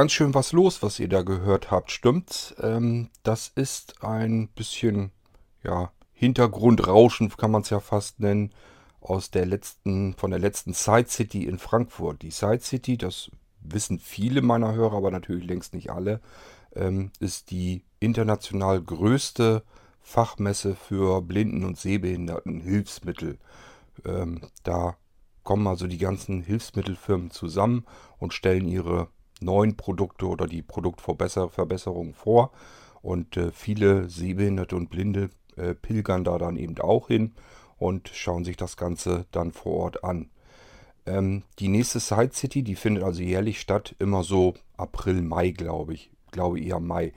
Ganz schön was los, was ihr da gehört habt, stimmt's? Ähm, das ist ein bisschen, ja, Hintergrundrauschen kann man es ja fast nennen, aus der letzten, von der letzten Side City in Frankfurt. Die Side City, das wissen viele meiner Hörer, aber natürlich längst nicht alle, ähm, ist die international größte Fachmesse für Blinden- und Sehbehinderten Hilfsmittel. Ähm, da kommen also die ganzen Hilfsmittelfirmen zusammen und stellen ihre neuen Produkte oder die Produktverbesserungen vor. Und äh, viele Sehbehinderte und Blinde äh, pilgern da dann eben auch hin und schauen sich das Ganze dann vor Ort an. Ähm, die nächste Side City, die findet also jährlich statt, immer so April, Mai, glaube ich. Glaube eher Mai.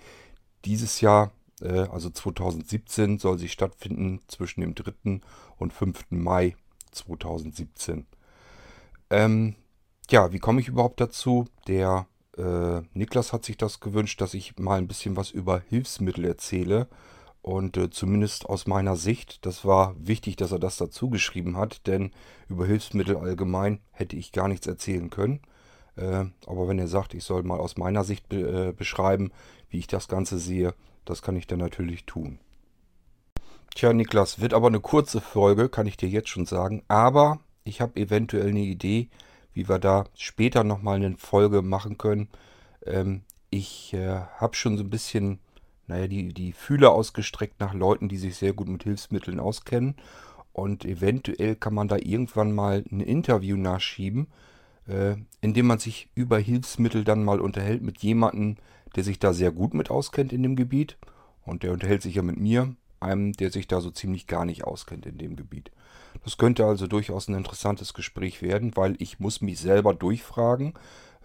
Dieses Jahr, äh, also 2017, soll sie stattfinden zwischen dem 3. und 5. Mai 2017. Ähm, ja, wie komme ich überhaupt dazu? Der äh, Niklas hat sich das gewünscht, dass ich mal ein bisschen was über Hilfsmittel erzähle. Und äh, zumindest aus meiner Sicht, das war wichtig, dass er das dazu geschrieben hat, denn über Hilfsmittel allgemein hätte ich gar nichts erzählen können. Äh, aber wenn er sagt, ich soll mal aus meiner Sicht be äh, beschreiben, wie ich das Ganze sehe, das kann ich dann natürlich tun. Tja, Niklas, wird aber eine kurze Folge, kann ich dir jetzt schon sagen. Aber ich habe eventuell eine Idee, wie wir da später nochmal eine Folge machen können. Ähm, ich äh, habe schon so ein bisschen, naja, die, die Fühler ausgestreckt nach Leuten, die sich sehr gut mit Hilfsmitteln auskennen. Und eventuell kann man da irgendwann mal ein Interview nachschieben, äh, indem man sich über Hilfsmittel dann mal unterhält mit jemandem, der sich da sehr gut mit auskennt in dem Gebiet. Und der unterhält sich ja mit mir, einem, der sich da so ziemlich gar nicht auskennt in dem Gebiet. Das könnte also durchaus ein interessantes Gespräch werden, weil ich muss mich selber durchfragen,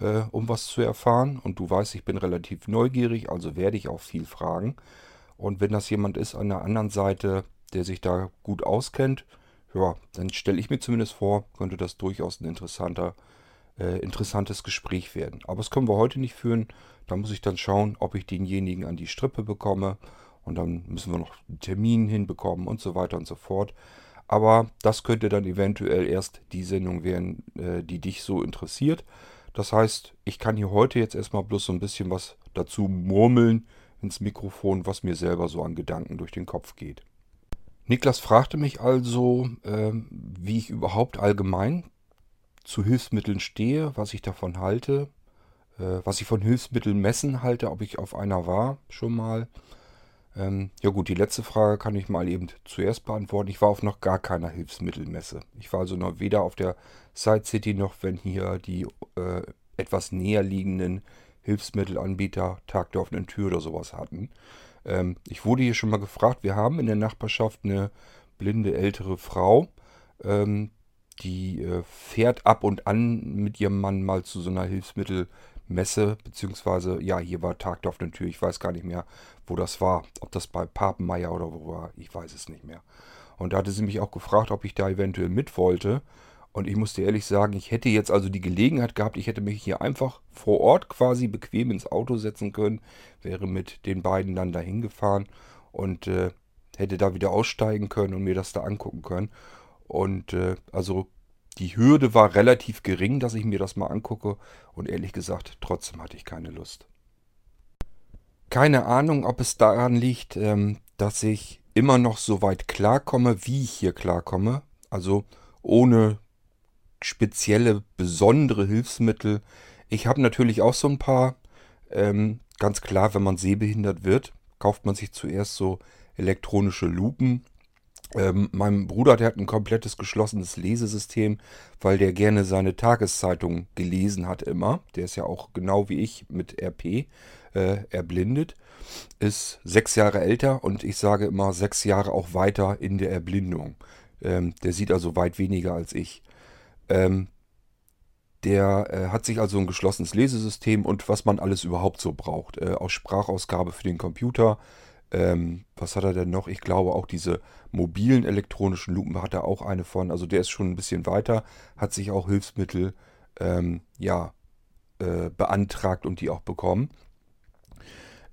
äh, um was zu erfahren. Und du weißt, ich bin relativ neugierig, also werde ich auch viel fragen. Und wenn das jemand ist an der anderen Seite, der sich da gut auskennt, ja, dann stelle ich mir zumindest vor, könnte das durchaus ein interessanter, äh, interessantes Gespräch werden. Aber das können wir heute nicht führen. Da muss ich dann schauen, ob ich denjenigen an die Strippe bekomme. Und dann müssen wir noch einen Termin hinbekommen und so weiter und so fort. Aber das könnte dann eventuell erst die Sendung werden, äh, die dich so interessiert. Das heißt, ich kann hier heute jetzt erstmal bloß so ein bisschen was dazu murmeln ins Mikrofon, was mir selber so an Gedanken durch den Kopf geht. Niklas fragte mich also, äh, wie ich überhaupt allgemein zu Hilfsmitteln stehe, was ich davon halte, äh, was ich von Hilfsmitteln messen halte, ob ich auf einer war schon mal ähm, ja gut, die letzte Frage kann ich mal eben zuerst beantworten. Ich war auf noch gar keiner Hilfsmittelmesse. Ich war also noch weder auf der Side City noch, wenn hier die äh, etwas näher liegenden Hilfsmittelanbieter Tag der offenen Tür oder sowas hatten. Ähm, ich wurde hier schon mal gefragt, wir haben in der Nachbarschaft eine blinde ältere Frau, ähm, die äh, fährt ab und an mit ihrem Mann mal zu so einer Hilfsmittelmesse. Messe, beziehungsweise, ja, hier war Tag der offenen Tür. Ich weiß gar nicht mehr, wo das war. Ob das bei Papenmeier oder wo war, ich weiß es nicht mehr. Und da hatte sie mich auch gefragt, ob ich da eventuell mit wollte. Und ich musste ehrlich sagen, ich hätte jetzt also die Gelegenheit gehabt, ich hätte mich hier einfach vor Ort quasi bequem ins Auto setzen können, wäre mit den beiden dann dahin gefahren und äh, hätte da wieder aussteigen können und mir das da angucken können. Und äh, also die Hürde war relativ gering, dass ich mir das mal angucke und ehrlich gesagt, trotzdem hatte ich keine Lust. Keine Ahnung, ob es daran liegt, ähm, dass ich immer noch so weit klarkomme, wie ich hier klarkomme. Also ohne spezielle, besondere Hilfsmittel. Ich habe natürlich auch so ein paar. Ähm, ganz klar, wenn man sehbehindert wird, kauft man sich zuerst so elektronische Lupen ähm, mein Bruder, der hat ein komplettes geschlossenes Lesesystem, weil der gerne seine Tageszeitung gelesen hat immer. Der ist ja auch genau wie ich mit RP äh, erblindet. Ist sechs Jahre älter und ich sage immer sechs Jahre auch weiter in der Erblindung. Ähm, der sieht also weit weniger als ich. Ähm, der äh, hat sich also ein geschlossenes Lesesystem und was man alles überhaupt so braucht. Äh, auch Sprachausgabe für den Computer, ähm, was hat er denn noch? Ich glaube auch diese mobilen elektronischen Lupen hat er auch eine von. Also der ist schon ein bisschen weiter, hat sich auch Hilfsmittel ähm, ja, äh, beantragt und die auch bekommen.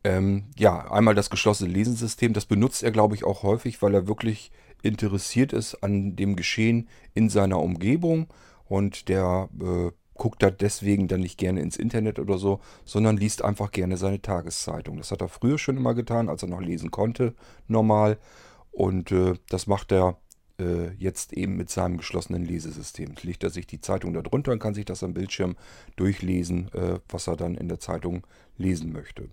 Ähm, ja, einmal das geschlossene Lesensystem, das benutzt er, glaube ich, auch häufig, weil er wirklich interessiert ist an dem Geschehen in seiner Umgebung und der äh, guckt da deswegen dann nicht gerne ins Internet oder so, sondern liest einfach gerne seine Tageszeitung. Das hat er früher schon immer getan, als er noch lesen konnte, normal. Und äh, das macht er äh, jetzt eben mit seinem geschlossenen Lesesystem. Legt er sich die Zeitung da drunter und kann sich das am Bildschirm durchlesen, äh, was er dann in der Zeitung lesen möchte.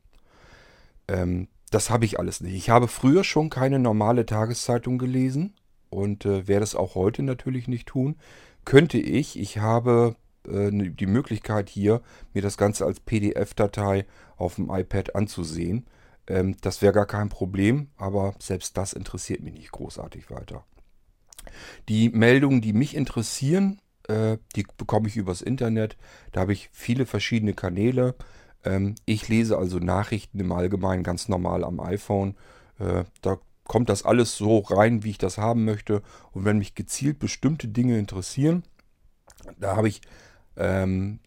Ähm, das habe ich alles nicht. Ich habe früher schon keine normale Tageszeitung gelesen und äh, werde es auch heute natürlich nicht tun. Könnte ich, ich habe die Möglichkeit hier, mir das Ganze als PDF-Datei auf dem iPad anzusehen. Ähm, das wäre gar kein Problem, aber selbst das interessiert mich nicht großartig weiter. Die Meldungen, die mich interessieren, äh, die bekomme ich übers Internet. Da habe ich viele verschiedene Kanäle. Ähm, ich lese also Nachrichten im Allgemeinen ganz normal am iPhone. Äh, da kommt das alles so rein, wie ich das haben möchte. Und wenn mich gezielt bestimmte Dinge interessieren, da habe ich ähm,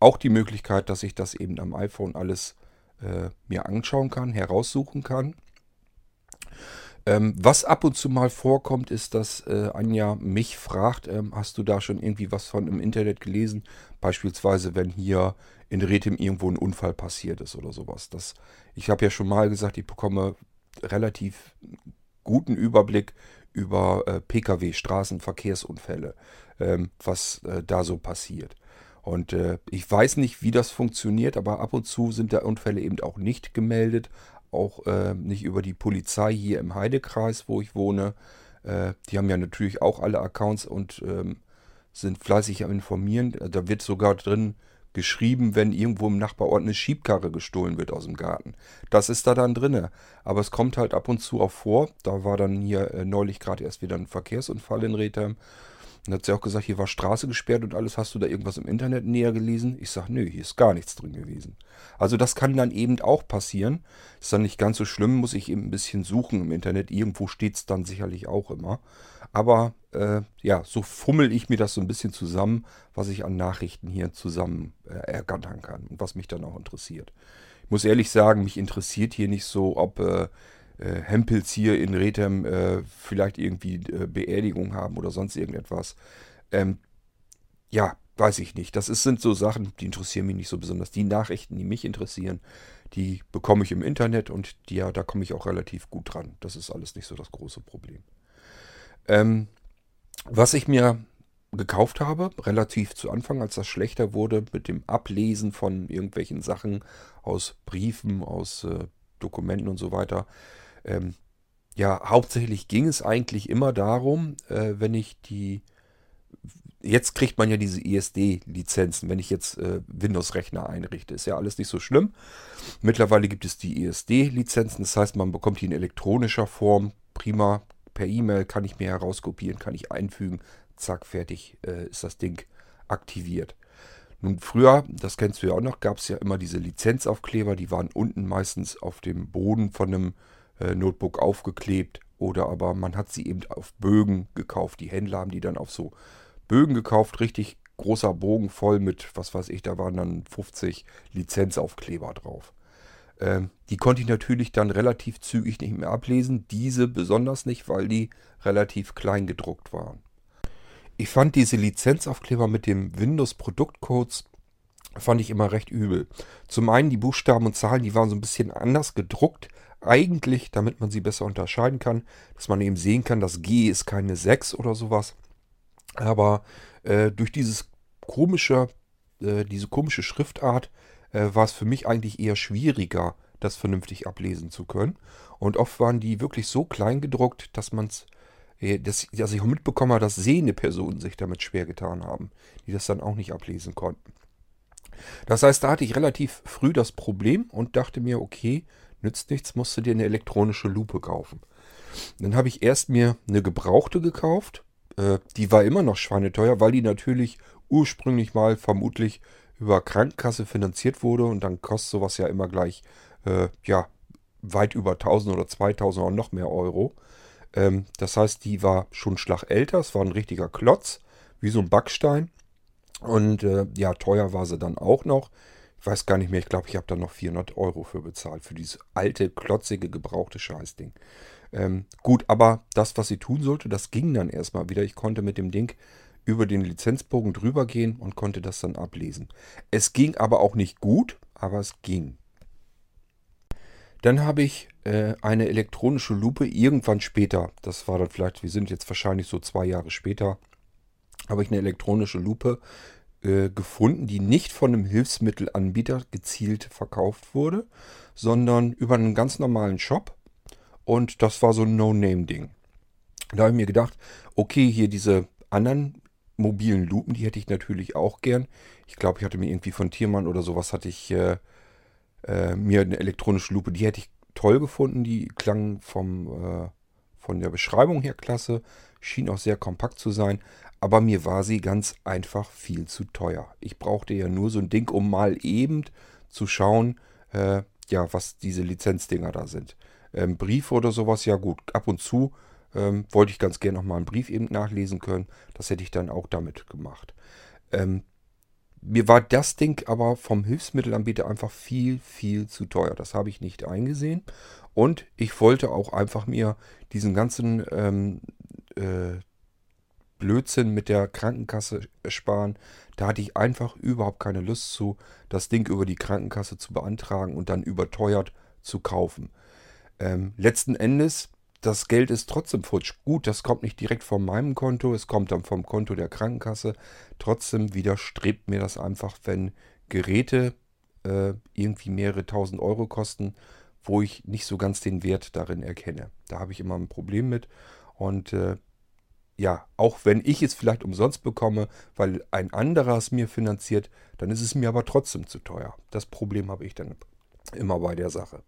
auch die Möglichkeit, dass ich das eben am iPhone alles äh, mir anschauen kann, heraussuchen kann. Ähm, was ab und zu mal vorkommt, ist, dass äh, Anja mich fragt, ähm, hast du da schon irgendwie was von im Internet gelesen? Beispielsweise, wenn hier in Rethem irgendwo ein Unfall passiert ist oder sowas. Das, ich habe ja schon mal gesagt, ich bekomme relativ guten Überblick über äh, Pkw, Straßenverkehrsunfälle, ähm, was äh, da so passiert. Und äh, ich weiß nicht, wie das funktioniert, aber ab und zu sind da Unfälle eben auch nicht gemeldet, auch äh, nicht über die Polizei hier im Heidekreis, wo ich wohne. Äh, die haben ja natürlich auch alle Accounts und ähm, sind fleißig am Informieren. Da wird sogar drin geschrieben, wenn irgendwo im Nachbarort eine Schiebkarre gestohlen wird aus dem Garten. Das ist da dann drinne. Aber es kommt halt ab und zu auch vor. Da war dann hier äh, neulich gerade erst wieder ein Verkehrsunfall in Rethem. Dann hat sie auch gesagt, hier war Straße gesperrt und alles. Hast du da irgendwas im Internet näher gelesen? Ich sage, nö, hier ist gar nichts drin gewesen. Also das kann dann eben auch passieren. Ist dann nicht ganz so schlimm, muss ich eben ein bisschen suchen im Internet. Irgendwo steht es dann sicherlich auch immer. Aber äh, ja, so fummel ich mir das so ein bisschen zusammen, was ich an Nachrichten hier zusammen äh, ergattern kann und was mich dann auch interessiert. Ich muss ehrlich sagen, mich interessiert hier nicht so, ob äh, äh, Hempels hier in Rethem äh, vielleicht irgendwie äh, Beerdigung haben oder sonst irgendetwas. Ähm, ja, weiß ich nicht. Das ist, sind so Sachen, die interessieren mich nicht so besonders. Die Nachrichten, die mich interessieren, die bekomme ich im Internet und die, ja, da komme ich auch relativ gut dran. Das ist alles nicht so das große Problem. Ähm, was ich mir gekauft habe, relativ zu Anfang, als das schlechter wurde, mit dem Ablesen von irgendwelchen Sachen aus Briefen, aus äh, Dokumenten und so weiter, ähm, ja, hauptsächlich ging es eigentlich immer darum, äh, wenn ich die. Jetzt kriegt man ja diese ESD-Lizenzen, wenn ich jetzt äh, Windows-Rechner einrichte. Ist ja alles nicht so schlimm. Mittlerweile gibt es die ESD-Lizenzen, das heißt, man bekommt die in elektronischer Form. Prima, per E-Mail kann ich mir herauskopieren, kann ich einfügen. Zack, fertig äh, ist das Ding aktiviert. Nun, früher, das kennst du ja auch noch, gab es ja immer diese Lizenzaufkleber, die waren unten meistens auf dem Boden von einem Notebook aufgeklebt oder aber man hat sie eben auf Bögen gekauft. Die Händler haben die dann auf so Bögen gekauft, richtig großer Bogen voll mit, was weiß ich, da waren dann 50 Lizenzaufkleber drauf. Ähm, die konnte ich natürlich dann relativ zügig nicht mehr ablesen, diese besonders nicht, weil die relativ klein gedruckt waren. Ich fand diese Lizenzaufkleber mit dem Windows-Produktcodes fand ich immer recht übel. Zum einen die Buchstaben und Zahlen, die waren so ein bisschen anders gedruckt, eigentlich, damit man sie besser unterscheiden kann, dass man eben sehen kann, das G ist keine 6 oder sowas. Aber äh, durch dieses komische, äh, diese komische Schriftart äh, war es für mich eigentlich eher schwieriger, das vernünftig ablesen zu können. Und oft waren die wirklich so klein gedruckt, dass man es, äh, dass, dass ich auch mitbekommen habe, dass sehende Personen sich damit schwer getan haben, die das dann auch nicht ablesen konnten. Das heißt, da hatte ich relativ früh das Problem und dachte mir, okay, Nützt nichts, musst du dir eine elektronische Lupe kaufen. Dann habe ich erst mir eine gebrauchte gekauft. Äh, die war immer noch schweineteuer, weil die natürlich ursprünglich mal vermutlich über Krankenkasse finanziert wurde und dann kostet sowas ja immer gleich äh, ja weit über 1000 oder 2000 oder noch mehr Euro. Ähm, das heißt, die war schon Schlag älter, es war ein richtiger Klotz, wie so ein Backstein. Und äh, ja, teuer war sie dann auch noch. Weiß gar nicht mehr, ich glaube, ich habe da noch 400 Euro für bezahlt, für dieses alte, klotzige, gebrauchte Scheißding. Ähm, gut, aber das, was sie tun sollte, das ging dann erstmal wieder. Ich konnte mit dem Ding über den Lizenzbogen drüber gehen und konnte das dann ablesen. Es ging aber auch nicht gut, aber es ging. Dann habe ich äh, eine elektronische Lupe irgendwann später, das war dann vielleicht, wir sind jetzt wahrscheinlich so zwei Jahre später, habe ich eine elektronische Lupe äh, gefunden, die nicht von einem Hilfsmittelanbieter gezielt verkauft wurde, sondern über einen ganz normalen Shop. Und das war so ein No-Name-Ding. Da habe ich mir gedacht, okay, hier diese anderen mobilen Lupen, die hätte ich natürlich auch gern. Ich glaube, ich hatte mir irgendwie von Tiermann oder sowas, hatte ich äh, äh, mir eine elektronische Lupe, die hätte ich toll gefunden. Die klang vom, äh, von der Beschreibung her klasse, schien auch sehr kompakt zu sein, aber mir war sie ganz einfach viel zu teuer. Ich brauchte ja nur so ein Ding, um mal eben zu schauen, äh, ja, was diese Lizenzdinger da sind. Ähm, Briefe oder sowas, ja gut, ab und zu ähm, wollte ich ganz gerne nochmal einen Brief eben nachlesen können. Das hätte ich dann auch damit gemacht. Ähm, mir war das Ding aber vom Hilfsmittelanbieter einfach viel, viel zu teuer. Das habe ich nicht eingesehen. Und ich wollte auch einfach mir diesen ganzen ähm, äh, Blödsinn mit der Krankenkasse sparen. Da hatte ich einfach überhaupt keine Lust zu, das Ding über die Krankenkasse zu beantragen und dann überteuert zu kaufen. Ähm, letzten Endes das Geld ist trotzdem futsch. Gut, das kommt nicht direkt von meinem Konto, es kommt dann vom Konto der Krankenkasse. Trotzdem widerstrebt mir das einfach, wenn Geräte äh, irgendwie mehrere tausend Euro kosten, wo ich nicht so ganz den Wert darin erkenne. Da habe ich immer ein Problem mit. Und äh, ja, auch wenn ich es vielleicht umsonst bekomme, weil ein anderer es mir finanziert, dann ist es mir aber trotzdem zu teuer. Das Problem habe ich dann immer bei der Sache.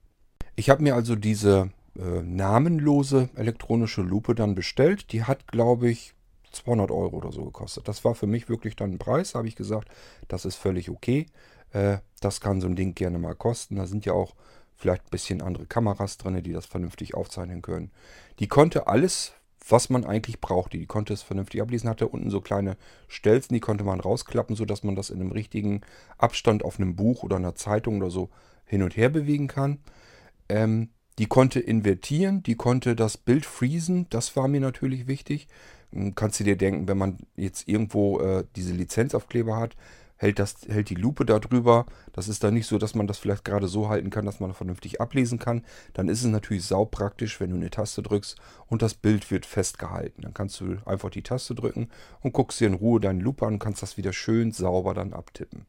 Ich habe mir also diese äh, namenlose elektronische Lupe dann bestellt. Die hat, glaube ich, 200 Euro oder so gekostet. Das war für mich wirklich dann ein Preis, habe ich gesagt, das ist völlig okay. Äh, das kann so ein Ding gerne mal kosten. Da sind ja auch vielleicht ein bisschen andere Kameras drin, die das vernünftig aufzeichnen können. Die konnte alles, was man eigentlich brauchte. Die konnte es vernünftig ablesen, hatte unten so kleine Stelzen, die konnte man rausklappen, sodass man das in einem richtigen Abstand auf einem Buch oder einer Zeitung oder so hin und her bewegen kann. Ähm, die konnte invertieren, die konnte das Bild freezen, das war mir natürlich wichtig. Hm, kannst du dir denken, wenn man jetzt irgendwo äh, diese Lizenzaufkleber hat, hält, das, hält die Lupe da drüber. Das ist dann nicht so, dass man das vielleicht gerade so halten kann, dass man vernünftig ablesen kann. Dann ist es natürlich saupraktisch, wenn du eine Taste drückst und das Bild wird festgehalten. Dann kannst du einfach die Taste drücken und guckst dir in Ruhe deine Lupe an und kannst das wieder schön sauber dann abtippen.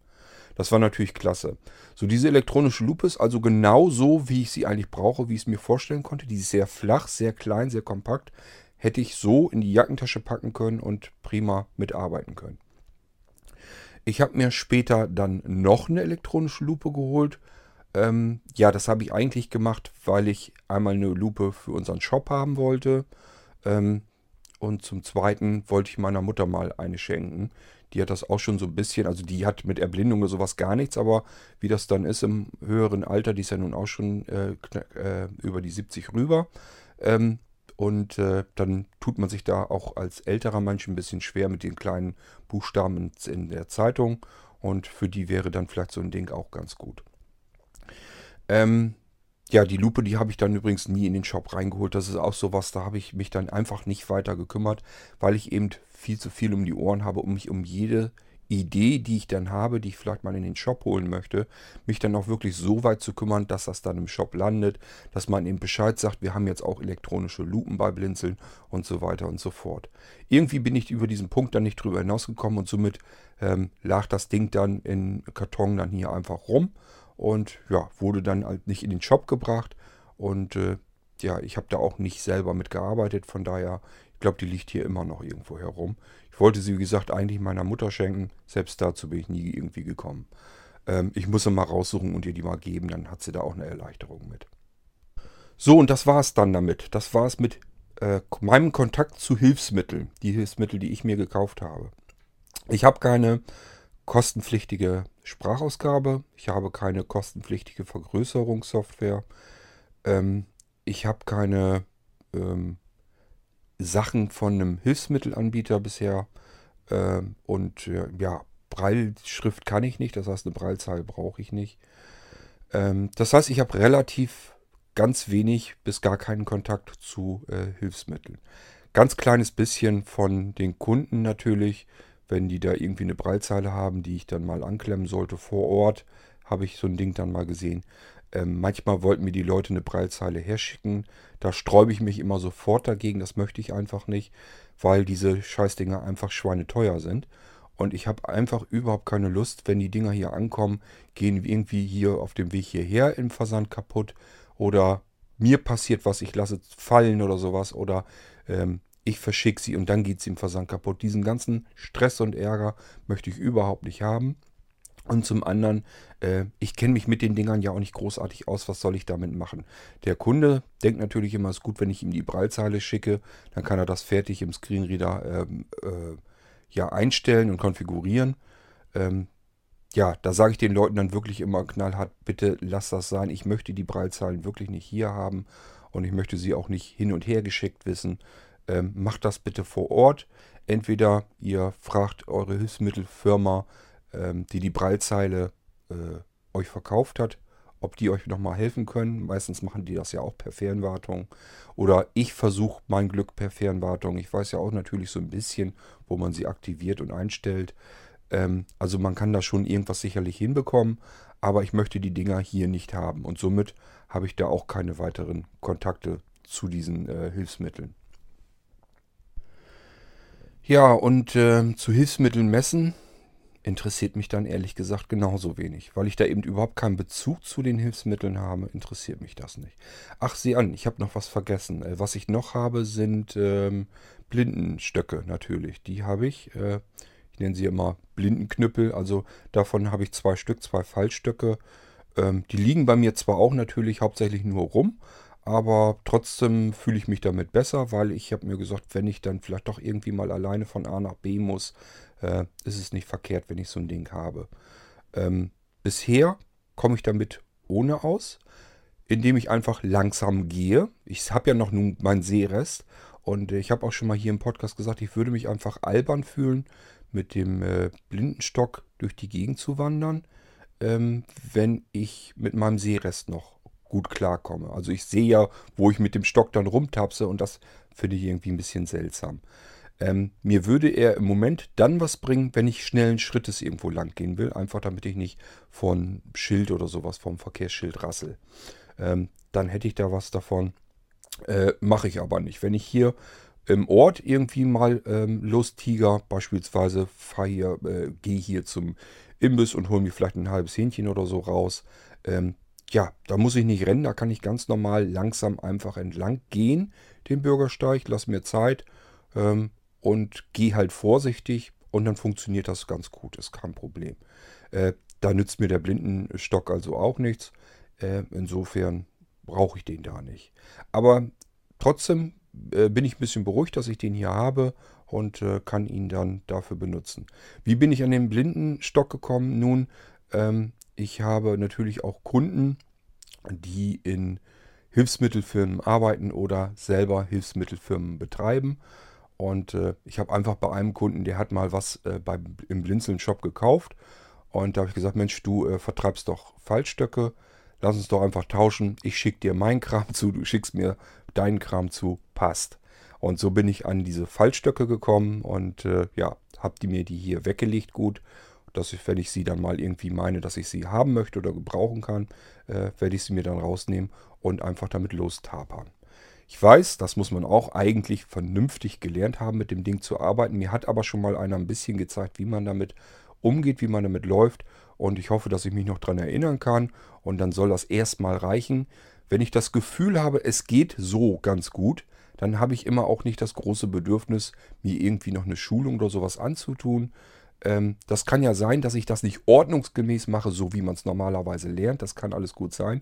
Das war natürlich klasse. So, diese elektronische Lupe ist also genau so, wie ich sie eigentlich brauche, wie ich es mir vorstellen konnte. Die ist sehr flach, sehr klein, sehr kompakt. Hätte ich so in die Jackentasche packen können und prima mitarbeiten können. Ich habe mir später dann noch eine elektronische Lupe geholt. Ähm, ja, das habe ich eigentlich gemacht, weil ich einmal eine Lupe für unseren Shop haben wollte. Ähm, und zum Zweiten wollte ich meiner Mutter mal eine schenken. Die hat das auch schon so ein bisschen, also die hat mit Erblindung oder sowas gar nichts, aber wie das dann ist im höheren Alter, die ist ja nun auch schon äh, äh, über die 70 rüber. Ähm, und äh, dann tut man sich da auch als älterer Mensch ein bisschen schwer mit den kleinen Buchstaben in, der Zeitung. Und für die wäre dann vielleicht so ein Ding auch ganz gut. Ähm, ja, die Lupe, die habe ich dann übrigens nie in den Shop reingeholt. Das ist auch sowas, da habe ich mich dann einfach nicht weiter gekümmert, weil ich eben viel zu viel um die Ohren habe, um mich um jede Idee, die ich dann habe, die ich vielleicht mal in den Shop holen möchte, mich dann auch wirklich so weit zu kümmern, dass das dann im Shop landet, dass man eben Bescheid sagt, wir haben jetzt auch elektronische Lupen bei Blinzeln und so weiter und so fort. Irgendwie bin ich über diesen Punkt dann nicht drüber hinausgekommen und somit ähm, lag das Ding dann in Karton dann hier einfach rum und ja, wurde dann halt nicht in den Shop gebracht. Und äh, ja, ich habe da auch nicht selber mitgearbeitet. Von daher, ich glaube, die liegt hier immer noch irgendwo herum. Wollte sie, wie gesagt, eigentlich meiner Mutter schenken. Selbst dazu bin ich nie irgendwie gekommen. Ähm, ich muss sie mal raussuchen und ihr die mal geben. Dann hat sie da auch eine Erleichterung mit. So, und das war es dann damit. Das war es mit äh, meinem Kontakt zu Hilfsmitteln. Die Hilfsmittel, die ich mir gekauft habe. Ich habe keine kostenpflichtige Sprachausgabe. Ich habe keine kostenpflichtige Vergrößerungssoftware. Ähm, ich habe keine ähm, Sachen von einem Hilfsmittelanbieter bisher. Ähm, und ja, Breilschrift kann ich nicht. Das heißt, eine Breilzahl brauche ich nicht. Ähm, das heißt, ich habe relativ ganz wenig bis gar keinen Kontakt zu äh, Hilfsmitteln. Ganz kleines bisschen von den Kunden natürlich, wenn die da irgendwie eine Breitzeile haben, die ich dann mal anklemmen sollte vor Ort, habe ich so ein Ding dann mal gesehen. Ähm, manchmal wollten mir die Leute eine Breitzeile herschicken. Da sträube ich mich immer sofort dagegen. Das möchte ich einfach nicht, weil diese Scheißdinger einfach schweineteuer sind. Und ich habe einfach überhaupt keine Lust, wenn die Dinger hier ankommen, gehen irgendwie hier auf dem Weg hierher im Versand kaputt. Oder mir passiert was, ich lasse fallen oder sowas. Oder ähm, ich verschicke sie und dann geht sie im Versand kaputt. Diesen ganzen Stress und Ärger möchte ich überhaupt nicht haben. Und zum anderen, äh, ich kenne mich mit den Dingern ja auch nicht großartig aus. Was soll ich damit machen? Der Kunde denkt natürlich immer, es ist gut, wenn ich ihm die Breitzeile schicke. Dann kann er das fertig im Screenreader ähm, äh, ja einstellen und konfigurieren. Ähm, ja, da sage ich den Leuten dann wirklich immer knallhart, bitte lass das sein. Ich möchte die Breitzahlen wirklich nicht hier haben und ich möchte sie auch nicht hin und her geschickt wissen. Ähm, macht das bitte vor Ort. Entweder ihr fragt eure Hilfsmittelfirma, ähm, die die Breilzeile äh, euch verkauft hat, ob die euch nochmal helfen können. Meistens machen die das ja auch per Fernwartung. Oder ich versuche mein Glück per Fernwartung. Ich weiß ja auch natürlich so ein bisschen, wo man sie aktiviert und einstellt. Ähm, also man kann da schon irgendwas sicherlich hinbekommen. Aber ich möchte die Dinger hier nicht haben. Und somit habe ich da auch keine weiteren Kontakte zu diesen äh, Hilfsmitteln. Ja, und äh, zu Hilfsmitteln messen interessiert mich dann ehrlich gesagt genauso wenig. Weil ich da eben überhaupt keinen Bezug zu den Hilfsmitteln habe, interessiert mich das nicht. Ach, sieh an, ich habe noch was vergessen. Äh, was ich noch habe, sind ähm, Blindenstöcke natürlich. Die habe ich. Äh, ich nenne sie immer Blindenknüppel. Also davon habe ich zwei Stück, zwei Fallstöcke. Ähm, die liegen bei mir zwar auch natürlich hauptsächlich nur rum, aber trotzdem fühle ich mich damit besser, weil ich habe mir gesagt, wenn ich dann vielleicht doch irgendwie mal alleine von A nach B muss, äh, ist es nicht verkehrt, wenn ich so ein Ding habe. Ähm, bisher komme ich damit ohne aus, indem ich einfach langsam gehe. Ich habe ja noch nun meinen Sehrest und ich habe auch schon mal hier im Podcast gesagt, ich würde mich einfach albern fühlen, mit dem äh, Blindenstock durch die Gegend zu wandern, ähm, wenn ich mit meinem Sehrest noch gut klarkomme. Also ich sehe ja, wo ich mit dem Stock dann rumtapse und das finde ich irgendwie ein bisschen seltsam. Ähm, mir würde er im Moment dann was bringen, wenn ich schnellen Schrittes irgendwo lang gehen will. Einfach damit ich nicht von Schild oder sowas, vom Verkehrsschild rassel. Ähm, dann hätte ich da was davon. Äh, Mache ich aber nicht. Wenn ich hier im Ort irgendwie mal ähm, lostiger, beispielsweise hier, äh, gehe hier zum Imbiss und hole mir vielleicht ein halbes Hähnchen oder so raus. Ähm, ja, da muss ich nicht rennen, da kann ich ganz normal langsam einfach entlang gehen, den Bürgersteig, lass mir Zeit. Ähm, und gehe halt vorsichtig und dann funktioniert das ganz gut, ist kein Problem. Äh, da nützt mir der Blindenstock also auch nichts. Äh, insofern brauche ich den da nicht. Aber trotzdem äh, bin ich ein bisschen beruhigt, dass ich den hier habe und äh, kann ihn dann dafür benutzen. Wie bin ich an den Blindenstock gekommen? Nun, ähm, ich habe natürlich auch Kunden, die in Hilfsmittelfirmen arbeiten oder selber Hilfsmittelfirmen betreiben. Und äh, ich habe einfach bei einem Kunden, der hat mal was äh, bei, im Blinzeln-Shop gekauft. Und da habe ich gesagt, Mensch, du äh, vertreibst doch Fallstöcke. Lass uns doch einfach tauschen. Ich schicke dir meinen Kram zu, du schickst mir deinen Kram zu. Passt. Und so bin ich an diese Fallstöcke gekommen und äh, ja, habe die mir die hier weggelegt gut. Dass ich, wenn ich sie dann mal irgendwie meine, dass ich sie haben möchte oder gebrauchen kann, äh, werde ich sie mir dann rausnehmen und einfach damit lostapern. Ich weiß, das muss man auch eigentlich vernünftig gelernt haben, mit dem Ding zu arbeiten. Mir hat aber schon mal einer ein bisschen gezeigt, wie man damit umgeht, wie man damit läuft. Und ich hoffe, dass ich mich noch daran erinnern kann. Und dann soll das erstmal reichen. Wenn ich das Gefühl habe, es geht so ganz gut, dann habe ich immer auch nicht das große Bedürfnis, mir irgendwie noch eine Schulung oder sowas anzutun. Ähm, das kann ja sein, dass ich das nicht ordnungsgemäß mache, so wie man es normalerweise lernt. Das kann alles gut sein.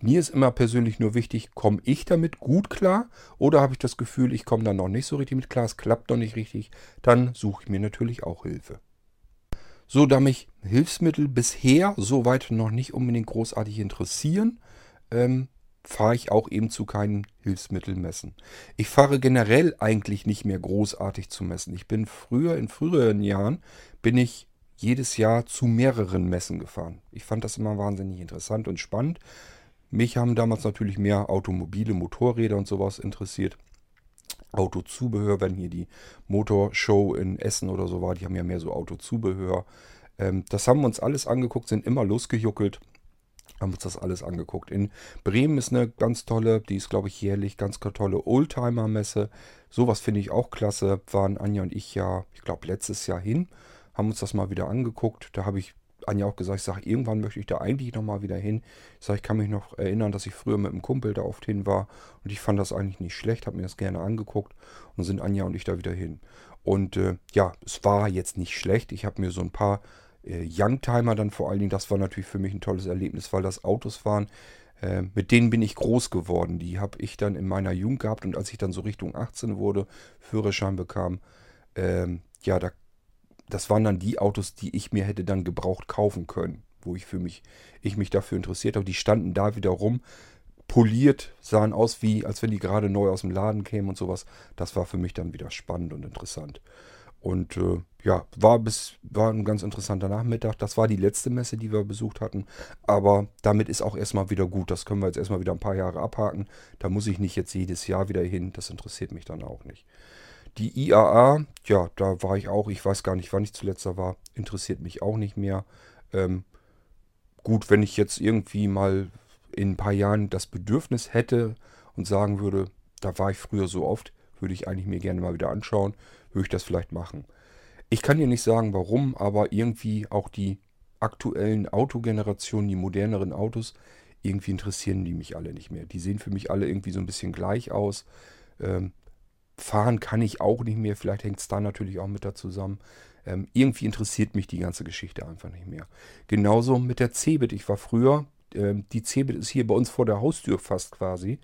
Mir ist immer persönlich nur wichtig, komme ich damit gut klar oder habe ich das Gefühl, ich komme da noch nicht so richtig mit klar, es klappt noch nicht richtig, dann suche ich mir natürlich auch Hilfe. So, da mich Hilfsmittel bisher soweit noch nicht unbedingt großartig interessieren, ähm, fahre ich auch eben zu keinen Hilfsmittelmessen. Ich fahre generell eigentlich nicht mehr großartig zu messen. Ich bin früher, in früheren Jahren, bin ich jedes Jahr zu mehreren Messen gefahren. Ich fand das immer wahnsinnig interessant und spannend. Mich haben damals natürlich mehr Automobile, Motorräder und sowas interessiert. Autozubehör, wenn hier die Motorshow in Essen oder so war, die haben ja mehr so Autozubehör. Ähm, das haben wir uns alles angeguckt, sind immer losgejuckelt, haben uns das alles angeguckt. In Bremen ist eine ganz tolle, die ist glaube ich jährlich, ganz tolle Oldtimer-Messe. Sowas finde ich auch klasse. Waren Anja und ich ja, ich glaube letztes Jahr hin, haben uns das mal wieder angeguckt. Da habe ich Anja auch gesagt, ich sage, irgendwann möchte ich da eigentlich nochmal wieder hin. Ich sage, ich kann mich noch erinnern, dass ich früher mit einem Kumpel da oft hin war und ich fand das eigentlich nicht schlecht, habe mir das gerne angeguckt und sind Anja und ich da wieder hin. Und äh, ja, es war jetzt nicht schlecht. Ich habe mir so ein paar äh, Youngtimer dann vor allen Dingen, das war natürlich für mich ein tolles Erlebnis, weil das Autos waren, äh, mit denen bin ich groß geworden. Die habe ich dann in meiner Jugend gehabt und als ich dann so Richtung 18 wurde, Führerschein bekam, ähm, ja, da das waren dann die Autos, die ich mir hätte dann gebraucht kaufen können, wo ich für mich, ich mich dafür interessiert habe. Die standen da wieder rum, poliert, sahen aus wie, als wenn die gerade neu aus dem Laden kämen und sowas. Das war für mich dann wieder spannend und interessant. Und äh, ja, war bis war ein ganz interessanter Nachmittag. Das war die letzte Messe, die wir besucht hatten. Aber damit ist auch erstmal wieder gut. Das können wir jetzt erstmal wieder ein paar Jahre abhaken. Da muss ich nicht jetzt jedes Jahr wieder hin. Das interessiert mich dann auch nicht. Die IAA, ja, da war ich auch. Ich weiß gar nicht, wann ich zuletzt da war. Interessiert mich auch nicht mehr. Ähm, gut, wenn ich jetzt irgendwie mal in ein paar Jahren das Bedürfnis hätte und sagen würde, da war ich früher so oft, würde ich eigentlich mir gerne mal wieder anschauen, würde ich das vielleicht machen. Ich kann dir nicht sagen, warum, aber irgendwie auch die aktuellen Autogenerationen, die moderneren Autos, irgendwie interessieren die mich alle nicht mehr. Die sehen für mich alle irgendwie so ein bisschen gleich aus. Ähm, fahren kann ich auch nicht mehr. Vielleicht hängt es da natürlich auch mit da zusammen. Ähm, irgendwie interessiert mich die ganze Geschichte einfach nicht mehr. Genauso mit der Cebit. Ich war früher, ähm, die Cebit ist hier bei uns vor der Haustür fast quasi.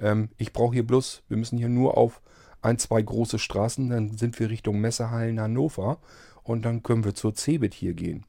Ähm, ich brauche hier bloß, wir müssen hier nur auf ein, zwei große Straßen, dann sind wir Richtung Messehallen Hannover und dann können wir zur Cebit hier gehen.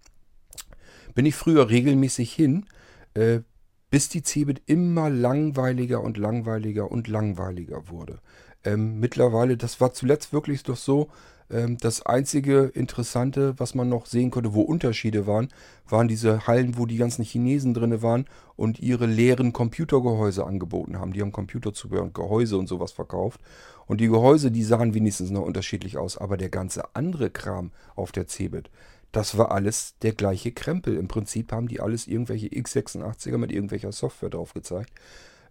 Bin ich früher regelmäßig hin, äh, bis die Cebit immer langweiliger und langweiliger und langweiliger wurde. Ähm, mittlerweile, das war zuletzt wirklich doch so, das einzige Interessante, was man noch sehen konnte, wo Unterschiede waren, waren diese Hallen, wo die ganzen Chinesen drin waren und ihre leeren Computergehäuse angeboten haben. Die haben Computerzubehör und Gehäuse und sowas verkauft. Und die Gehäuse, die sahen wenigstens noch unterschiedlich aus. Aber der ganze andere Kram auf der Cebit, das war alles der gleiche Krempel. Im Prinzip haben die alles irgendwelche x86er mit irgendwelcher Software drauf gezeigt.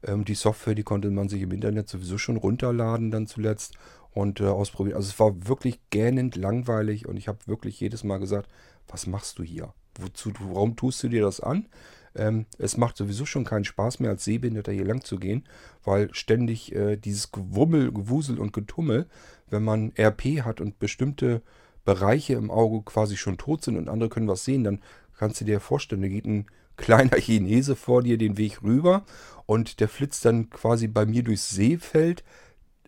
Ähm, die Software, die konnte man sich im Internet sowieso schon runterladen dann zuletzt und äh, ausprobieren. Also es war wirklich gähnend langweilig und ich habe wirklich jedes Mal gesagt, was machst du hier? Wozu, warum tust du dir das an? Ähm, es macht sowieso schon keinen Spaß mehr, als Sehbehinderter hier lang zu gehen, weil ständig äh, dieses Gewummel, Gewusel und Getummel, wenn man RP hat und bestimmte Bereiche im Auge quasi schon tot sind und andere können was sehen, dann kannst du dir vorstellen, da geht ein kleiner Chinese vor dir den Weg rüber und der flitzt dann quasi bei mir durchs Seefeld,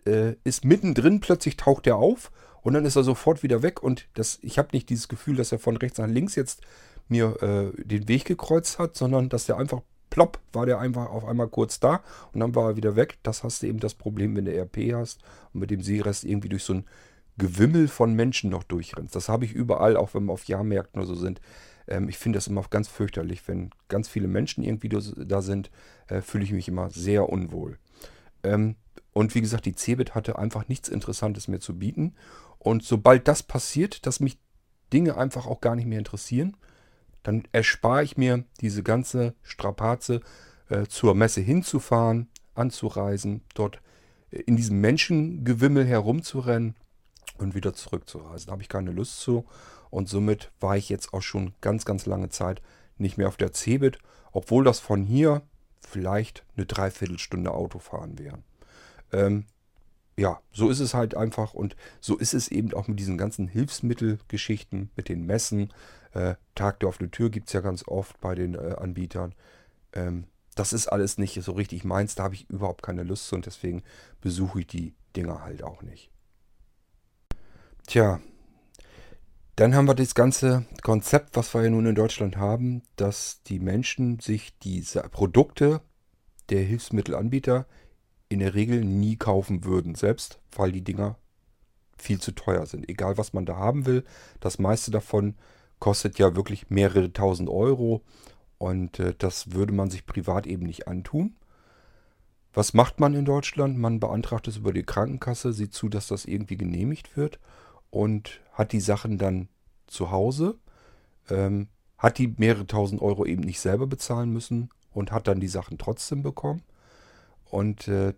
äh, ist mittendrin, plötzlich taucht er auf und dann ist er sofort wieder weg und das, ich habe nicht dieses Gefühl, dass er von rechts nach links jetzt mir äh, den Weg gekreuzt hat, sondern dass der einfach plopp, war der einfach auf einmal kurz da und dann war er wieder weg. Das hast du eben das Problem, wenn du RP hast und mit dem Seerest irgendwie durch so ein Gewimmel von Menschen noch durchrennst. Das habe ich überall, auch wenn wir auf Jahrmärkten oder so sind. Ähm, ich finde das immer ganz fürchterlich. Wenn ganz viele Menschen irgendwie da sind, äh, fühle ich mich immer sehr unwohl. Ähm, und wie gesagt, die Cebit hatte einfach nichts Interessantes mehr zu bieten. Und sobald das passiert, dass mich Dinge einfach auch gar nicht mehr interessieren, dann erspare ich mir diese ganze Strapaze, äh, zur Messe hinzufahren, anzureisen, dort äh, in diesem Menschengewimmel herumzurennen und wieder zurückzureisen. Da habe ich keine Lust zu. Und somit war ich jetzt auch schon ganz, ganz lange Zeit nicht mehr auf der Cebit, obwohl das von hier vielleicht eine Dreiviertelstunde Autofahren wäre. Ähm, ja, so ist es halt einfach und so ist es eben auch mit diesen ganzen Hilfsmittelgeschichten, mit den Messen. Äh, Tag der offenen Tür gibt es ja ganz oft bei den äh, Anbietern. Ähm, das ist alles nicht so richtig meins, da habe ich überhaupt keine Lust zu und deswegen besuche ich die Dinger halt auch nicht. Tja, dann haben wir das ganze Konzept, was wir ja nun in Deutschland haben, dass die Menschen sich diese Produkte der Hilfsmittelanbieter in der Regel nie kaufen würden, selbst weil die Dinger viel zu teuer sind. Egal was man da haben will, das meiste davon kostet ja wirklich mehrere tausend Euro und äh, das würde man sich privat eben nicht antun. Was macht man in Deutschland? Man beantragt es über die Krankenkasse, sieht zu, dass das irgendwie genehmigt wird und hat die Sachen dann zu Hause, ähm, hat die mehrere tausend Euro eben nicht selber bezahlen müssen und hat dann die Sachen trotzdem bekommen. Und äh,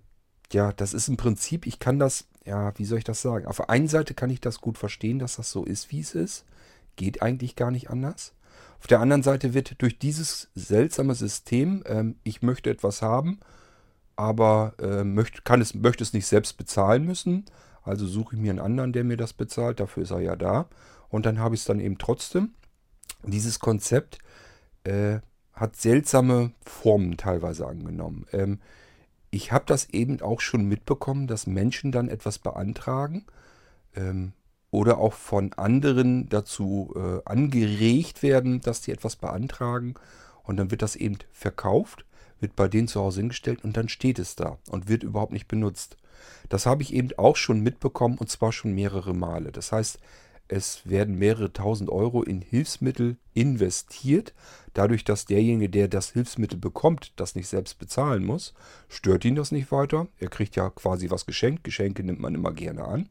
ja, das ist im Prinzip, ich kann das, ja, wie soll ich das sagen? Auf der einen Seite kann ich das gut verstehen, dass das so ist, wie es ist. Geht eigentlich gar nicht anders. Auf der anderen Seite wird durch dieses seltsame System, ähm, ich möchte etwas haben, aber äh, möchte, kann es, möchte es nicht selbst bezahlen müssen. Also suche ich mir einen anderen, der mir das bezahlt. Dafür ist er ja da. Und dann habe ich es dann eben trotzdem. Dieses Konzept äh, hat seltsame Formen teilweise angenommen. Ähm, ich habe das eben auch schon mitbekommen, dass Menschen dann etwas beantragen ähm, oder auch von anderen dazu äh, angeregt werden, dass sie etwas beantragen. Und dann wird das eben verkauft wird bei denen zu Hause hingestellt und dann steht es da und wird überhaupt nicht benutzt. Das habe ich eben auch schon mitbekommen und zwar schon mehrere Male. Das heißt, es werden mehrere tausend Euro in Hilfsmittel investiert. Dadurch, dass derjenige, der das Hilfsmittel bekommt, das nicht selbst bezahlen muss, stört ihn das nicht weiter. Er kriegt ja quasi was geschenkt. Geschenke nimmt man immer gerne an.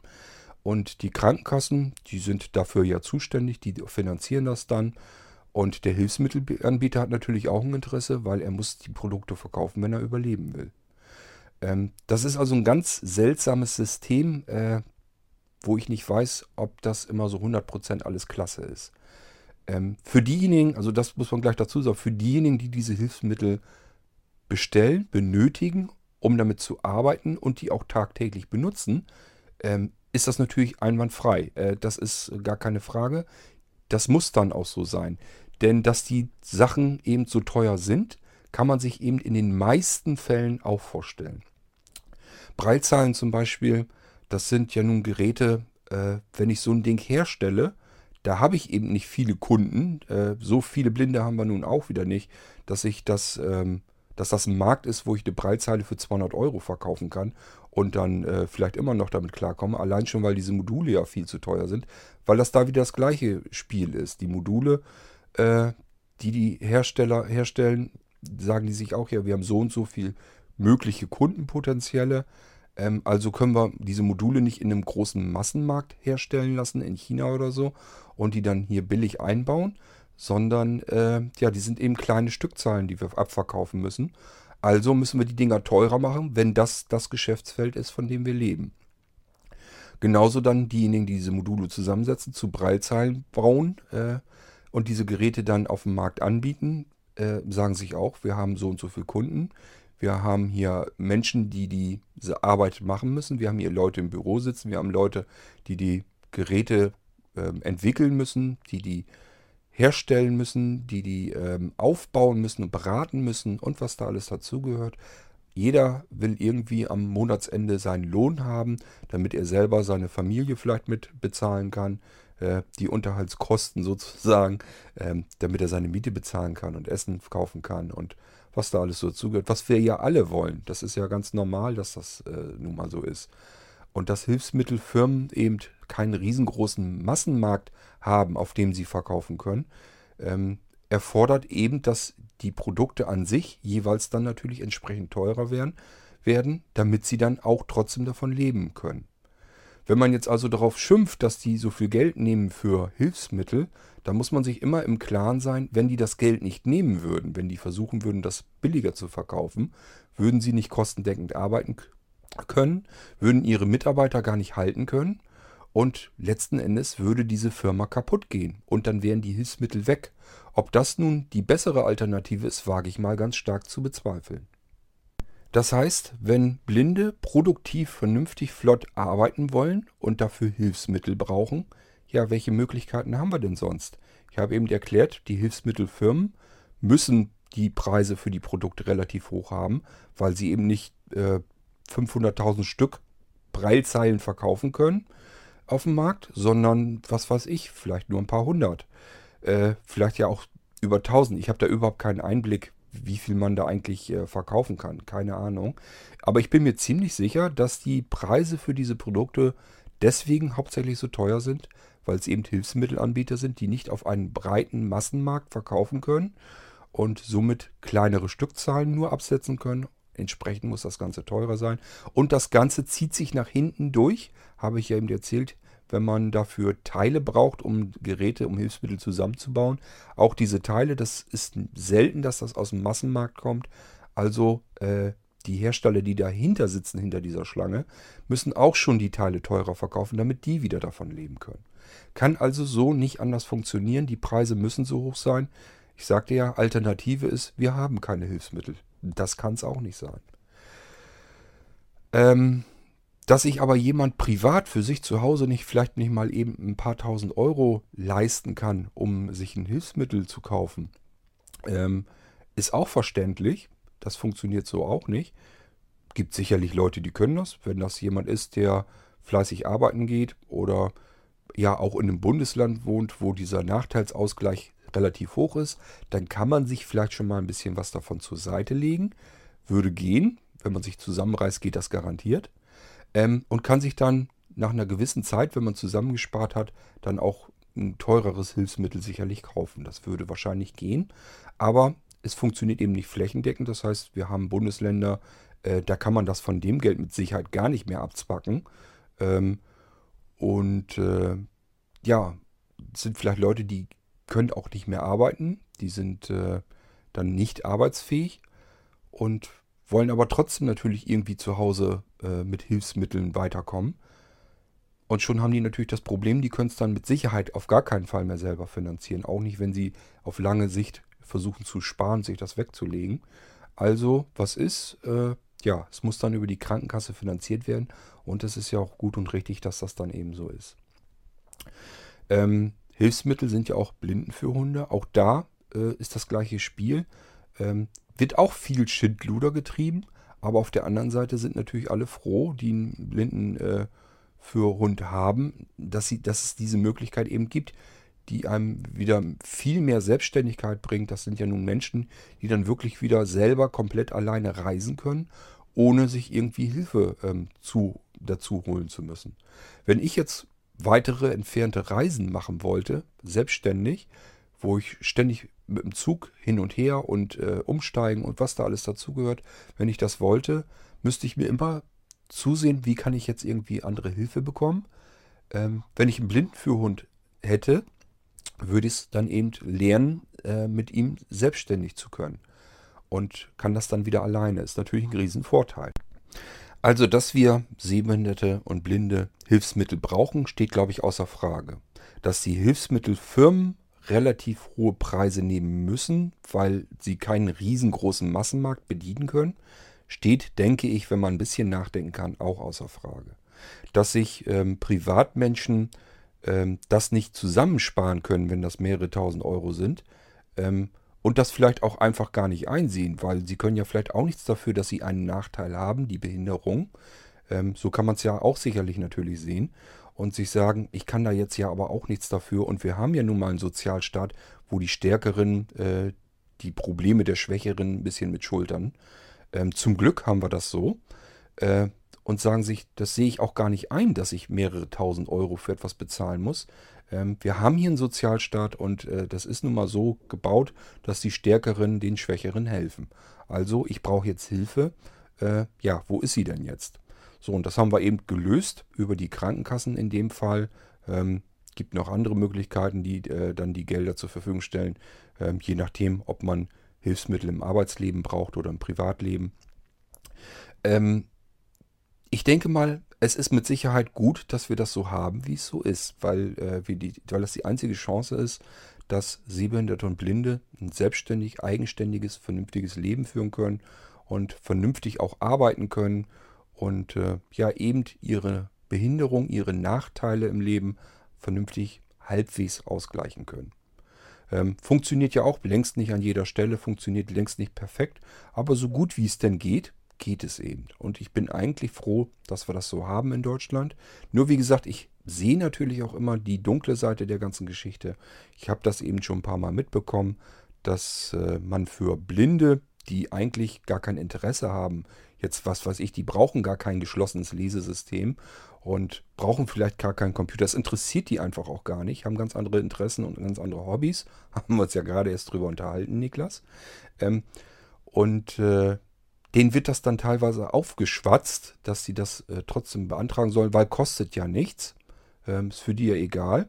Und die Krankenkassen, die sind dafür ja zuständig, die finanzieren das dann. Und der Hilfsmittelanbieter hat natürlich auch ein Interesse, weil er muss die Produkte verkaufen, wenn er überleben will. Ähm, das ist also ein ganz seltsames System, äh, wo ich nicht weiß, ob das immer so 100% alles klasse ist. Ähm, für diejenigen, also das muss man gleich dazu sagen, für diejenigen, die diese Hilfsmittel bestellen, benötigen, um damit zu arbeiten und die auch tagtäglich benutzen, ähm, ist das natürlich einwandfrei. Äh, das ist gar keine Frage. Das muss dann auch so sein. Denn dass die Sachen eben so teuer sind, kann man sich eben in den meisten Fällen auch vorstellen. Breilzahlen zum Beispiel, das sind ja nun Geräte, äh, wenn ich so ein Ding herstelle, da habe ich eben nicht viele Kunden. Äh, so viele Blinde haben wir nun auch wieder nicht, dass ich das, ähm, dass das ein Markt ist, wo ich eine Breilzeile für 200 Euro verkaufen kann und dann äh, vielleicht immer noch damit klarkomme. Allein schon, weil diese Module ja viel zu teuer sind, weil das da wieder das gleiche Spiel ist. Die Module äh, die die Hersteller herstellen, sagen die sich auch, ja, wir haben so und so viel mögliche Kundenpotenziale. Ähm, also können wir diese Module nicht in einem großen Massenmarkt herstellen lassen, in China oder so, und die dann hier billig einbauen, sondern äh, ja, die sind eben kleine Stückzahlen, die wir abverkaufen müssen. Also müssen wir die Dinger teurer machen, wenn das das Geschäftsfeld ist, von dem wir leben. Genauso dann diejenigen, die diese Module zusammensetzen, zu Breilzeilen bauen. Äh, und diese Geräte dann auf dem Markt anbieten, äh, sagen sich auch, wir haben so und so viele Kunden. Wir haben hier Menschen, die diese Arbeit machen müssen. Wir haben hier Leute im Büro sitzen. Wir haben Leute, die die Geräte äh, entwickeln müssen, die die herstellen müssen, die die ähm, aufbauen müssen und beraten müssen und was da alles dazugehört. Jeder will irgendwie am Monatsende seinen Lohn haben, damit er selber seine Familie vielleicht mit bezahlen kann. Äh, die Unterhaltskosten sozusagen, ähm, damit er seine Miete bezahlen kann und Essen kaufen kann und was da alles so zugehört, was wir ja alle wollen. Das ist ja ganz normal, dass das äh, nun mal so ist. Und dass Hilfsmittelfirmen eben keinen riesengroßen Massenmarkt haben, auf dem sie verkaufen können, ähm, erfordert eben, dass die Produkte an sich jeweils dann natürlich entsprechend teurer werden, werden, damit sie dann auch trotzdem davon leben können. Wenn man jetzt also darauf schimpft, dass die so viel Geld nehmen für Hilfsmittel, dann muss man sich immer im Klaren sein, wenn die das Geld nicht nehmen würden, wenn die versuchen würden, das billiger zu verkaufen, würden sie nicht kostendeckend arbeiten können, würden ihre Mitarbeiter gar nicht halten können und letzten Endes würde diese Firma kaputt gehen und dann wären die Hilfsmittel weg. Ob das nun die bessere Alternative ist, wage ich mal ganz stark zu bezweifeln. Das heißt, wenn Blinde produktiv, vernünftig, flott arbeiten wollen und dafür Hilfsmittel brauchen, ja, welche Möglichkeiten haben wir denn sonst? Ich habe eben erklärt, die Hilfsmittelfirmen müssen die Preise für die Produkte relativ hoch haben, weil sie eben nicht äh, 500.000 Stück Breilzeilen verkaufen können auf dem Markt, sondern, was weiß ich, vielleicht nur ein paar hundert. Äh, vielleicht ja auch über 1000. Ich habe da überhaupt keinen Einblick, wie viel man da eigentlich äh, verkaufen kann. Keine Ahnung. Aber ich bin mir ziemlich sicher, dass die Preise für diese Produkte deswegen hauptsächlich so teuer sind, weil es eben Hilfsmittelanbieter sind, die nicht auf einen breiten Massenmarkt verkaufen können und somit kleinere Stückzahlen nur absetzen können, Entsprechend muss das Ganze teurer sein. Und das Ganze zieht sich nach hinten durch, habe ich ja eben erzählt, wenn man dafür Teile braucht, um Geräte, um Hilfsmittel zusammenzubauen. Auch diese Teile, das ist selten, dass das aus dem Massenmarkt kommt. Also äh, die Hersteller, die dahinter sitzen, hinter dieser Schlange, müssen auch schon die Teile teurer verkaufen, damit die wieder davon leben können. Kann also so nicht anders funktionieren. Die Preise müssen so hoch sein. Ich sagte ja, Alternative ist, wir haben keine Hilfsmittel. Das kann es auch nicht sein. Ähm, dass sich aber jemand privat für sich zu Hause nicht vielleicht nicht mal eben ein paar tausend Euro leisten kann, um sich ein Hilfsmittel zu kaufen, ähm, ist auch verständlich. Das funktioniert so auch nicht. Gibt sicherlich Leute, die können das. Wenn das jemand ist, der fleißig arbeiten geht oder ja auch in einem Bundesland wohnt, wo dieser Nachteilsausgleich relativ hoch ist, dann kann man sich vielleicht schon mal ein bisschen was davon zur Seite legen. Würde gehen. Wenn man sich zusammenreißt, geht das garantiert ähm, und kann sich dann nach einer gewissen Zeit, wenn man zusammengespart hat, dann auch ein teureres Hilfsmittel sicherlich kaufen. Das würde wahrscheinlich gehen, aber es funktioniert eben nicht flächendeckend. Das heißt, wir haben Bundesländer, äh, da kann man das von dem Geld mit Sicherheit gar nicht mehr abzwacken. Ähm, und äh, ja, sind vielleicht Leute, die können auch nicht mehr arbeiten, die sind äh, dann nicht arbeitsfähig und wollen aber trotzdem natürlich irgendwie zu Hause äh, mit Hilfsmitteln weiterkommen. Und schon haben die natürlich das Problem, die können es dann mit Sicherheit auf gar keinen Fall mehr selber finanzieren. Auch nicht, wenn sie auf lange Sicht versuchen zu sparen, sich das wegzulegen. Also, was ist? Äh, ja, es muss dann über die Krankenkasse finanziert werden. Und es ist ja auch gut und richtig, dass das dann eben so ist. Ähm, Hilfsmittel sind ja auch Blinden für Hunde. Auch da äh, ist das gleiche Spiel. Ähm, wird auch viel Schindluder getrieben, aber auf der anderen Seite sind natürlich alle froh, die einen Blinden äh, für Hund haben, dass, sie, dass es diese Möglichkeit eben gibt, die einem wieder viel mehr Selbstständigkeit bringt. Das sind ja nun Menschen, die dann wirklich wieder selber komplett alleine reisen können, ohne sich irgendwie Hilfe ähm, zu, dazu holen zu müssen. Wenn ich jetzt weitere entfernte Reisen machen wollte, selbstständig, wo ich ständig mit dem Zug hin und her und äh, umsteigen und was da alles dazugehört. Wenn ich das wollte, müsste ich mir immer zusehen, wie kann ich jetzt irgendwie andere Hilfe bekommen. Ähm, wenn ich einen Blindenführhund hätte, würde ich es dann eben lernen, äh, mit ihm selbstständig zu können. Und kann das dann wieder alleine. Ist natürlich ein Riesenvorteil. Also, dass wir Sehbehinderte und Blinde Hilfsmittel brauchen, steht, glaube ich, außer Frage. Dass die Hilfsmittelfirmen relativ hohe Preise nehmen müssen, weil sie keinen riesengroßen Massenmarkt bedienen können, steht, denke ich, wenn man ein bisschen nachdenken kann, auch außer Frage. Dass sich ähm, Privatmenschen ähm, das nicht zusammensparen können, wenn das mehrere tausend Euro sind, ähm, und das vielleicht auch einfach gar nicht einsehen, weil sie können ja vielleicht auch nichts dafür, dass sie einen Nachteil haben, die Behinderung. Ähm, so kann man es ja auch sicherlich natürlich sehen und sich sagen, ich kann da jetzt ja aber auch nichts dafür. Und wir haben ja nun mal einen Sozialstaat, wo die Stärkeren äh, die Probleme der Schwächeren ein bisschen mit schultern. Ähm, zum Glück haben wir das so. Äh, und sagen sich, das sehe ich auch gar nicht ein, dass ich mehrere tausend Euro für etwas bezahlen muss. Ähm, wir haben hier einen Sozialstaat und äh, das ist nun mal so gebaut, dass die Stärkeren den Schwächeren helfen. Also ich brauche jetzt Hilfe. Äh, ja, wo ist sie denn jetzt? So, und das haben wir eben gelöst über die Krankenkassen in dem Fall. Ähm, gibt noch andere Möglichkeiten, die äh, dann die Gelder zur Verfügung stellen, ähm, je nachdem, ob man Hilfsmittel im Arbeitsleben braucht oder im Privatleben. Ähm, ich denke mal, es ist mit Sicherheit gut, dass wir das so haben, wie es so ist, weil, äh, die, weil das die einzige Chance ist, dass Sehbehinderte und Blinde ein selbstständig, eigenständiges, vernünftiges Leben führen können und vernünftig auch arbeiten können und äh, ja eben ihre Behinderung, ihre Nachteile im Leben vernünftig halbwegs ausgleichen können. Ähm, funktioniert ja auch längst nicht an jeder Stelle, funktioniert längst nicht perfekt, aber so gut wie es denn geht, geht es eben. Und ich bin eigentlich froh, dass wir das so haben in Deutschland. Nur wie gesagt, ich sehe natürlich auch immer die dunkle Seite der ganzen Geschichte. Ich habe das eben schon ein paar Mal mitbekommen, dass äh, man für Blinde, die eigentlich gar kein Interesse haben, jetzt was weiß ich, die brauchen gar kein geschlossenes Lesesystem und brauchen vielleicht gar keinen Computer. Das interessiert die einfach auch gar nicht, haben ganz andere Interessen und ganz andere Hobbys. Haben wir uns ja gerade erst drüber unterhalten, Niklas. Ähm, und äh, denen wird das dann teilweise aufgeschwatzt, dass sie das äh, trotzdem beantragen sollen, weil kostet ja nichts. Ähm, ist für die ja egal.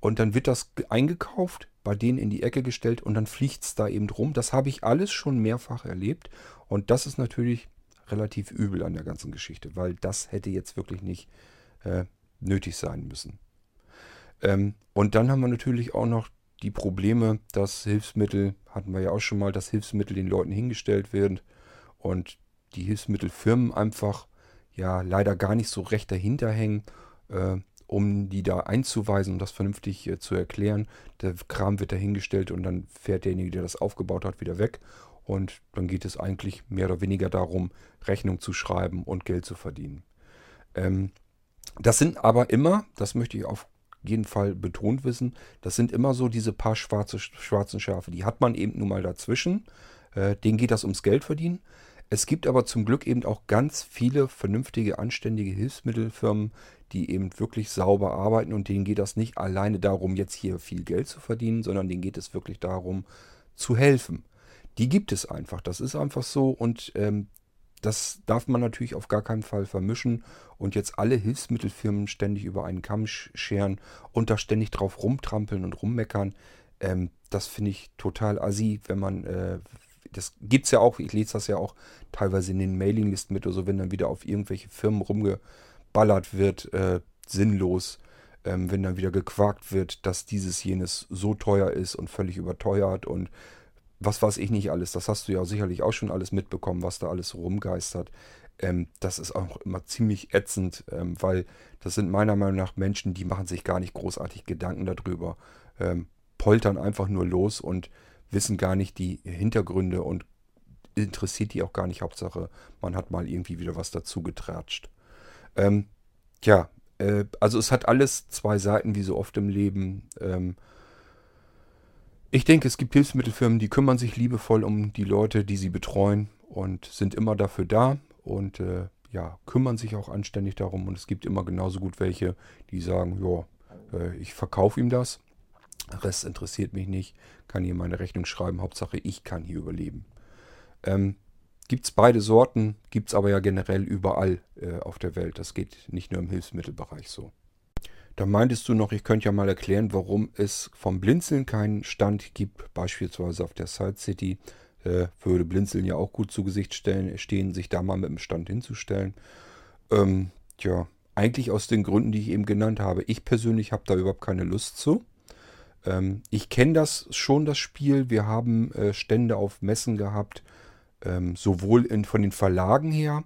Und dann wird das eingekauft, bei denen in die Ecke gestellt und dann fliegt es da eben rum. Das habe ich alles schon mehrfach erlebt. Und das ist natürlich relativ übel an der ganzen Geschichte, weil das hätte jetzt wirklich nicht äh, nötig sein müssen. Ähm, und dann haben wir natürlich auch noch die Probleme, dass Hilfsmittel, hatten wir ja auch schon mal, dass Hilfsmittel den Leuten hingestellt werden und die Hilfsmittelfirmen einfach ja leider gar nicht so recht dahinter hängen, äh, um die da einzuweisen und das vernünftig äh, zu erklären. Der Kram wird dahingestellt und dann fährt derjenige, der das aufgebaut hat, wieder weg. Und dann geht es eigentlich mehr oder weniger darum, Rechnung zu schreiben und Geld zu verdienen. Ähm, das sind aber immer, das möchte ich auf jeden Fall betont wissen, das sind immer so diese paar schwarze, schwarzen Schafe. Die hat man eben nun mal dazwischen. Äh, denen geht das ums Geld verdienen. Es gibt aber zum Glück eben auch ganz viele vernünftige, anständige Hilfsmittelfirmen, die eben wirklich sauber arbeiten und denen geht das nicht alleine darum, jetzt hier viel Geld zu verdienen, sondern denen geht es wirklich darum, zu helfen. Die gibt es einfach, das ist einfach so und ähm, das darf man natürlich auf gar keinen Fall vermischen und jetzt alle Hilfsmittelfirmen ständig über einen Kamm scheren und da ständig drauf rumtrampeln und rummeckern. Ähm, das finde ich total assi, wenn man, äh, das gibt es ja auch, ich lese das ja auch teilweise in den Mailinglisten mit oder so, wenn dann wieder auf irgendwelche Firmen rumgeballert wird, äh, sinnlos, ähm, wenn dann wieder gequakt wird, dass dieses jenes so teuer ist und völlig überteuert und was weiß ich nicht alles. Das hast du ja sicherlich auch schon alles mitbekommen, was da alles rumgeistert. Ähm, das ist auch immer ziemlich ätzend, ähm, weil das sind meiner Meinung nach Menschen, die machen sich gar nicht großartig Gedanken darüber, ähm, poltern einfach nur los und wissen gar nicht die Hintergründe und interessiert die auch gar nicht. Hauptsache, man hat mal irgendwie wieder was dazu getratscht. Ähm, ja, äh, also es hat alles zwei Seiten, wie so oft im Leben. Ähm, ich denke, es gibt Hilfsmittelfirmen, die kümmern sich liebevoll um die Leute, die sie betreuen und sind immer dafür da und äh, ja, kümmern sich auch anständig darum. Und es gibt immer genauso gut welche, die sagen, ja, äh, ich verkaufe ihm das. Rest interessiert mich nicht, kann hier meine Rechnung schreiben, Hauptsache ich kann hier überleben. Ähm, gibt es beide Sorten, gibt es aber ja generell überall äh, auf der Welt. Das geht nicht nur im Hilfsmittelbereich so. Da meintest du noch, ich könnte ja mal erklären, warum es vom Blinzeln keinen Stand gibt, beispielsweise auf der Side City. Äh, würde Blinzeln ja auch gut zu Gesicht stellen, stehen, sich da mal mit dem Stand hinzustellen. Ähm, tja, eigentlich aus den Gründen, die ich eben genannt habe. Ich persönlich habe da überhaupt keine Lust zu. Ähm, ich kenne das schon, das Spiel. Wir haben äh, Stände auf Messen gehabt, ähm, sowohl in, von den Verlagen her.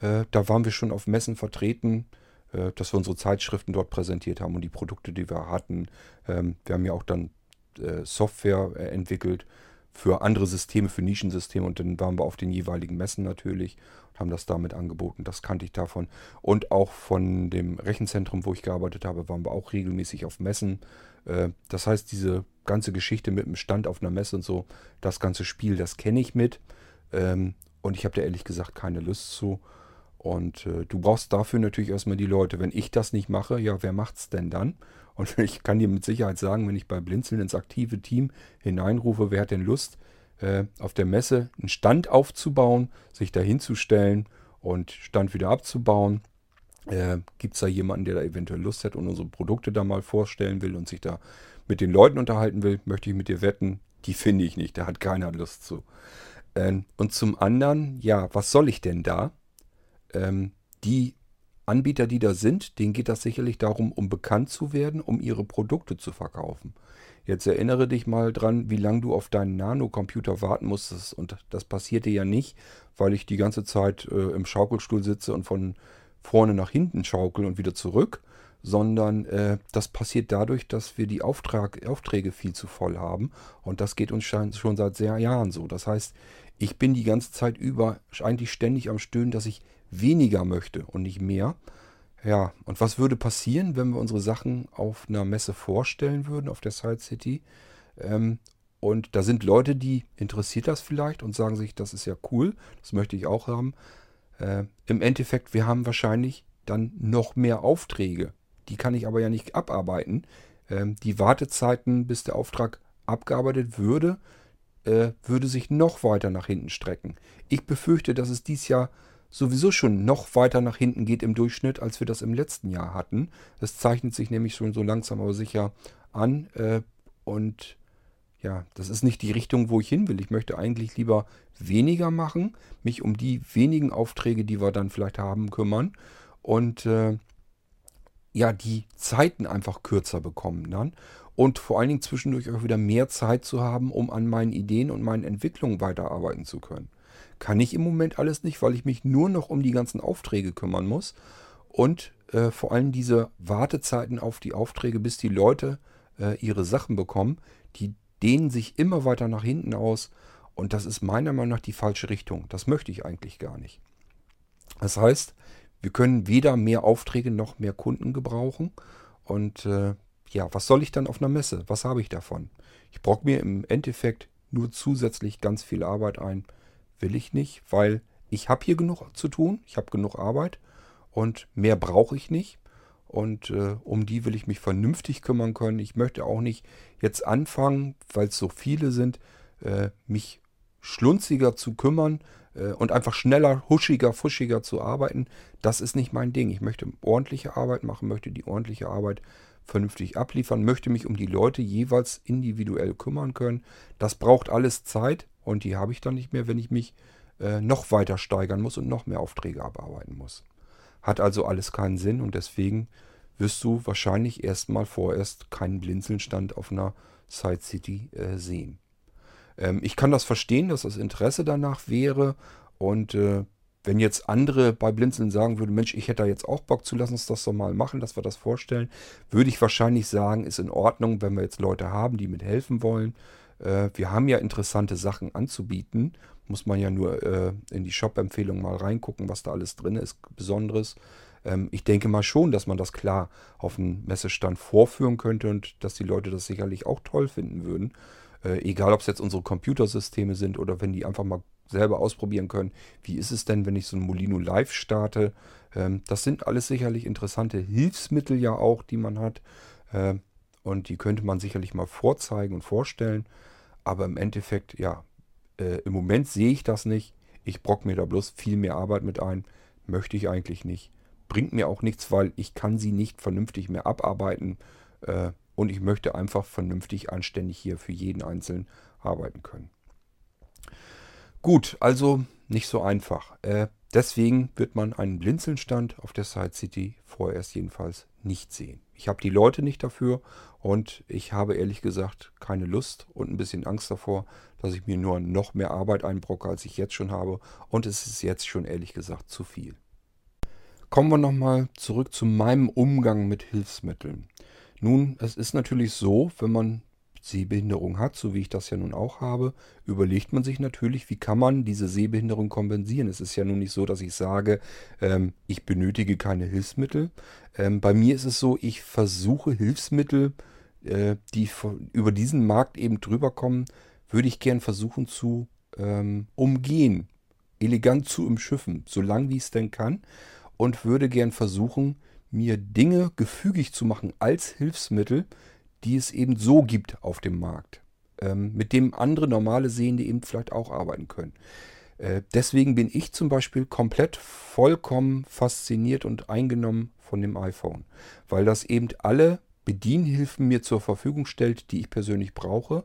Äh, da waren wir schon auf Messen vertreten, äh, dass wir unsere Zeitschriften dort präsentiert haben und die Produkte, die wir hatten. Ähm, wir haben ja auch dann äh, Software entwickelt für andere Systeme, für Nischensysteme und dann waren wir auf den jeweiligen Messen natürlich und haben das damit angeboten. Das kannte ich davon. Und auch von dem Rechenzentrum, wo ich gearbeitet habe, waren wir auch regelmäßig auf Messen. Äh, das heißt, diese ganze Geschichte mit dem Stand auf einer Messe und so, das ganze Spiel, das kenne ich mit. Ähm, und ich habe da ehrlich gesagt keine Lust zu. Und äh, du brauchst dafür natürlich erstmal die Leute. Wenn ich das nicht mache, ja, wer macht's denn dann? Und ich kann dir mit Sicherheit sagen, wenn ich bei Blinzeln ins aktive Team hineinrufe, wer hat denn Lust, äh, auf der Messe einen Stand aufzubauen, sich da hinzustellen und Stand wieder abzubauen. Äh, Gibt es da jemanden, der da eventuell Lust hat und unsere Produkte da mal vorstellen will und sich da mit den Leuten unterhalten will, möchte ich mit dir wetten, die finde ich nicht, da hat keiner Lust zu. Ähm, und zum anderen, ja, was soll ich denn da? Ähm, die Anbieter, die da sind, denen geht das sicherlich darum, um bekannt zu werden, um ihre Produkte zu verkaufen. Jetzt erinnere dich mal dran, wie lange du auf deinen Nanocomputer warten musstest. Und das passierte ja nicht, weil ich die ganze Zeit äh, im Schaukelstuhl sitze und von vorne nach hinten schaukel und wieder zurück, sondern äh, das passiert dadurch, dass wir die Auftrag, Aufträge viel zu voll haben. Und das geht uns schon seit sehr Jahren so. Das heißt, ich bin die ganze Zeit über eigentlich ständig am Stöhnen, dass ich weniger möchte und nicht mehr. Ja, und was würde passieren, wenn wir unsere Sachen auf einer Messe vorstellen würden, auf der Side City? Ähm, und da sind Leute, die interessiert das vielleicht und sagen sich, das ist ja cool, das möchte ich auch haben. Äh, Im Endeffekt, wir haben wahrscheinlich dann noch mehr Aufträge. Die kann ich aber ja nicht abarbeiten. Ähm, die Wartezeiten, bis der Auftrag abgearbeitet würde, äh, würde sich noch weiter nach hinten strecken. Ich befürchte, dass es dies Jahr sowieso schon noch weiter nach hinten geht im Durchschnitt, als wir das im letzten Jahr hatten. Es zeichnet sich nämlich schon so langsam aber sicher an. Äh, und ja, das ist nicht die Richtung, wo ich hin will. Ich möchte eigentlich lieber weniger machen, mich um die wenigen Aufträge, die wir dann vielleicht haben, kümmern und äh, ja, die Zeiten einfach kürzer bekommen dann und vor allen Dingen zwischendurch auch wieder mehr Zeit zu haben, um an meinen Ideen und meinen Entwicklungen weiterarbeiten zu können. Kann ich im Moment alles nicht, weil ich mich nur noch um die ganzen Aufträge kümmern muss und äh, vor allem diese Wartezeiten auf die Aufträge, bis die Leute äh, ihre Sachen bekommen, die dehnen sich immer weiter nach hinten aus und das ist meiner Meinung nach die falsche Richtung. Das möchte ich eigentlich gar nicht. Das heißt, wir können weder mehr Aufträge noch mehr Kunden gebrauchen und äh, ja, was soll ich dann auf einer Messe? Was habe ich davon? Ich brauche mir im Endeffekt nur zusätzlich ganz viel Arbeit ein. Will ich nicht, weil ich habe hier genug zu tun. Ich habe genug Arbeit und mehr brauche ich nicht. Und äh, um die will ich mich vernünftig kümmern können. Ich möchte auch nicht jetzt anfangen, weil es so viele sind, äh, mich schlunziger zu kümmern äh, und einfach schneller, huschiger, fuschiger zu arbeiten. Das ist nicht mein Ding. Ich möchte ordentliche Arbeit machen, möchte die ordentliche Arbeit vernünftig abliefern, möchte mich um die Leute jeweils individuell kümmern können. Das braucht alles Zeit und die habe ich dann nicht mehr, wenn ich mich äh, noch weiter steigern muss und noch mehr Aufträge abarbeiten muss. Hat also alles keinen Sinn und deswegen wirst du wahrscheinlich erstmal vorerst keinen Blinzelnstand auf einer Side City äh, sehen. Ähm, ich kann das verstehen, dass das Interesse danach wäre und äh, wenn jetzt andere bei Blinzeln sagen würden, Mensch, ich hätte da jetzt auch Bock zu, lass uns das doch mal machen, dass wir das vorstellen, würde ich wahrscheinlich sagen, ist in Ordnung, wenn wir jetzt Leute haben, die mithelfen wollen. Äh, wir haben ja interessante Sachen anzubieten muss man ja nur äh, in die Shop-Empfehlung mal reingucken, was da alles drin ist, Besonderes. Ähm, ich denke mal schon, dass man das klar auf dem Messestand vorführen könnte und dass die Leute das sicherlich auch toll finden würden. Äh, egal, ob es jetzt unsere Computersysteme sind oder wenn die einfach mal selber ausprobieren können. Wie ist es denn, wenn ich so ein Molino Live starte? Ähm, das sind alles sicherlich interessante Hilfsmittel ja auch, die man hat. Äh, und die könnte man sicherlich mal vorzeigen und vorstellen. Aber im Endeffekt, ja, äh, im Moment sehe ich das nicht. Ich brock mir da bloß viel mehr Arbeit mit ein. Möchte ich eigentlich nicht. Bringt mir auch nichts, weil ich kann sie nicht vernünftig mehr abarbeiten. Äh, und ich möchte einfach vernünftig, anständig hier für jeden Einzelnen arbeiten können. Gut, also nicht so einfach. Äh, deswegen wird man einen Blinzelnstand auf der Side City vorerst jedenfalls nicht sehen. Ich habe die Leute nicht dafür und ich habe ehrlich gesagt keine Lust und ein bisschen Angst davor, dass ich mir nur noch mehr Arbeit einbrocke, als ich jetzt schon habe. Und es ist jetzt schon ehrlich gesagt zu viel. Kommen wir nochmal zurück zu meinem Umgang mit Hilfsmitteln. Nun, es ist natürlich so, wenn man Sehbehinderung hat, so wie ich das ja nun auch habe, überlegt man sich natürlich, wie kann man diese Sehbehinderung kompensieren. Es ist ja nun nicht so, dass ich sage, ähm, ich benötige keine Hilfsmittel. Ähm, bei mir ist es so, ich versuche Hilfsmittel, äh, die von, über diesen Markt eben drüber kommen, würde ich gern versuchen zu ähm, umgehen, elegant zu umschiffen, so lang wie es denn kann, und würde gern versuchen, mir Dinge gefügig zu machen als Hilfsmittel, die es eben so gibt auf dem Markt, ähm, mit dem andere normale Sehende eben vielleicht auch arbeiten können. Äh, deswegen bin ich zum Beispiel komplett vollkommen fasziniert und eingenommen von dem iPhone, weil das eben alle Bedienhilfen mir zur Verfügung stellt, die ich persönlich brauche.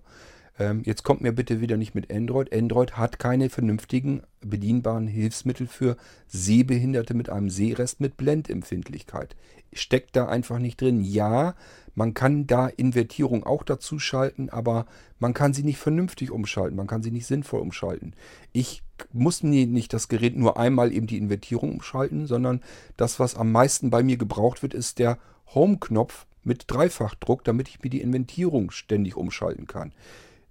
Ähm, jetzt kommt mir bitte wieder nicht mit Android. Android hat keine vernünftigen bedienbaren Hilfsmittel für Sehbehinderte mit einem Sehrest mit Blendempfindlichkeit. Steckt da einfach nicht drin. Ja, man kann da Invertierung auch dazu schalten, aber man kann sie nicht vernünftig umschalten, man kann sie nicht sinnvoll umschalten. Ich muss nicht das Gerät nur einmal eben die Invertierung umschalten, sondern das, was am meisten bei mir gebraucht wird, ist der Home-Knopf mit Dreifachdruck, damit ich mir die Invertierung ständig umschalten kann.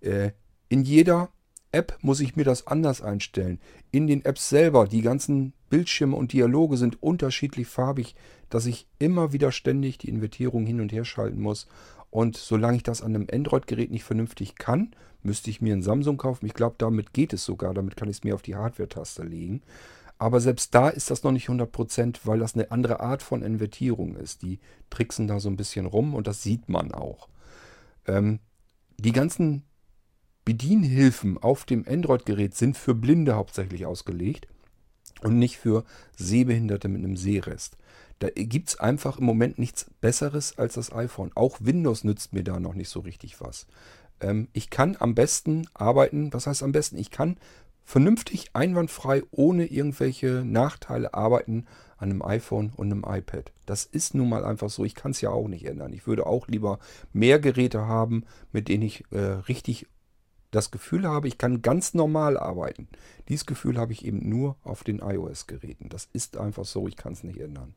Äh, in jeder App muss ich mir das anders einstellen. In den Apps selber, die ganzen Bildschirme und Dialoge sind unterschiedlich farbig, dass ich immer wieder ständig die Invertierung hin und her schalten muss. Und solange ich das an einem Android-Gerät nicht vernünftig kann, müsste ich mir ein Samsung kaufen. Ich glaube, damit geht es sogar. Damit kann ich es mir auf die Hardware-Taste legen. Aber selbst da ist das noch nicht 100%, weil das eine andere Art von Invertierung ist. Die tricksen da so ein bisschen rum und das sieht man auch. Ähm, die ganzen Bedienhilfen auf dem Android-Gerät sind für Blinde hauptsächlich ausgelegt und nicht für Sehbehinderte mit einem Sehrest. Da gibt es einfach im Moment nichts Besseres als das iPhone. Auch Windows nützt mir da noch nicht so richtig was. Ähm, ich kann am besten arbeiten, was heißt am besten? Ich kann vernünftig, einwandfrei, ohne irgendwelche Nachteile arbeiten an einem iPhone und einem iPad. Das ist nun mal einfach so. Ich kann es ja auch nicht ändern. Ich würde auch lieber mehr Geräte haben, mit denen ich äh, richtig das Gefühl habe, ich kann ganz normal arbeiten. Dieses Gefühl habe ich eben nur auf den iOS-Geräten. Das ist einfach so, ich kann es nicht ändern.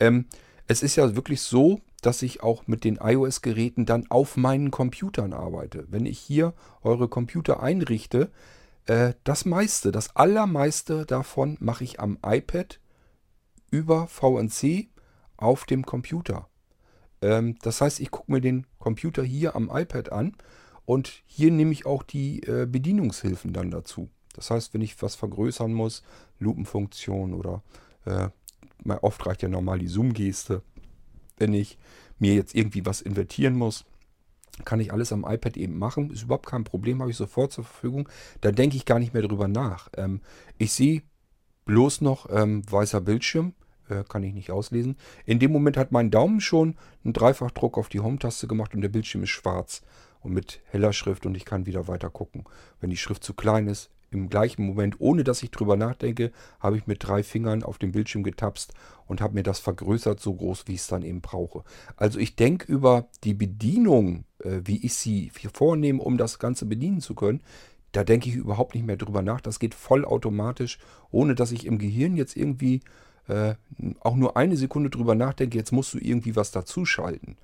Ähm, es ist ja wirklich so, dass ich auch mit den iOS-Geräten dann auf meinen Computern arbeite. Wenn ich hier eure Computer einrichte, äh, das meiste, das allermeiste davon mache ich am iPad über VNC auf dem Computer. Ähm, das heißt, ich gucke mir den Computer hier am iPad an und hier nehme ich auch die äh, Bedienungshilfen dann dazu. Das heißt, wenn ich was vergrößern muss, Lupenfunktion oder äh, oft reicht ja normal die Zoom-Geste. Wenn ich mir jetzt irgendwie was invertieren muss, kann ich alles am iPad eben machen. Ist überhaupt kein Problem, habe ich sofort zur Verfügung. Da denke ich gar nicht mehr drüber nach. Ähm, ich sehe bloß noch ähm, weißer Bildschirm, äh, kann ich nicht auslesen. In dem Moment hat mein Daumen schon einen Dreifachdruck auf die Home-Taste gemacht und der Bildschirm ist schwarz und mit heller Schrift und ich kann wieder weiter gucken. Wenn die Schrift zu klein ist, im gleichen Moment, ohne dass ich drüber nachdenke, habe ich mit drei Fingern auf dem Bildschirm getapst und habe mir das vergrößert, so groß, wie ich es dann eben brauche. Also ich denke über die Bedienung, äh, wie ich sie vornehme, um das Ganze bedienen zu können, da denke ich überhaupt nicht mehr drüber nach. Das geht vollautomatisch, ohne dass ich im Gehirn jetzt irgendwie äh, auch nur eine Sekunde drüber nachdenke, jetzt musst du irgendwie was dazuschalten.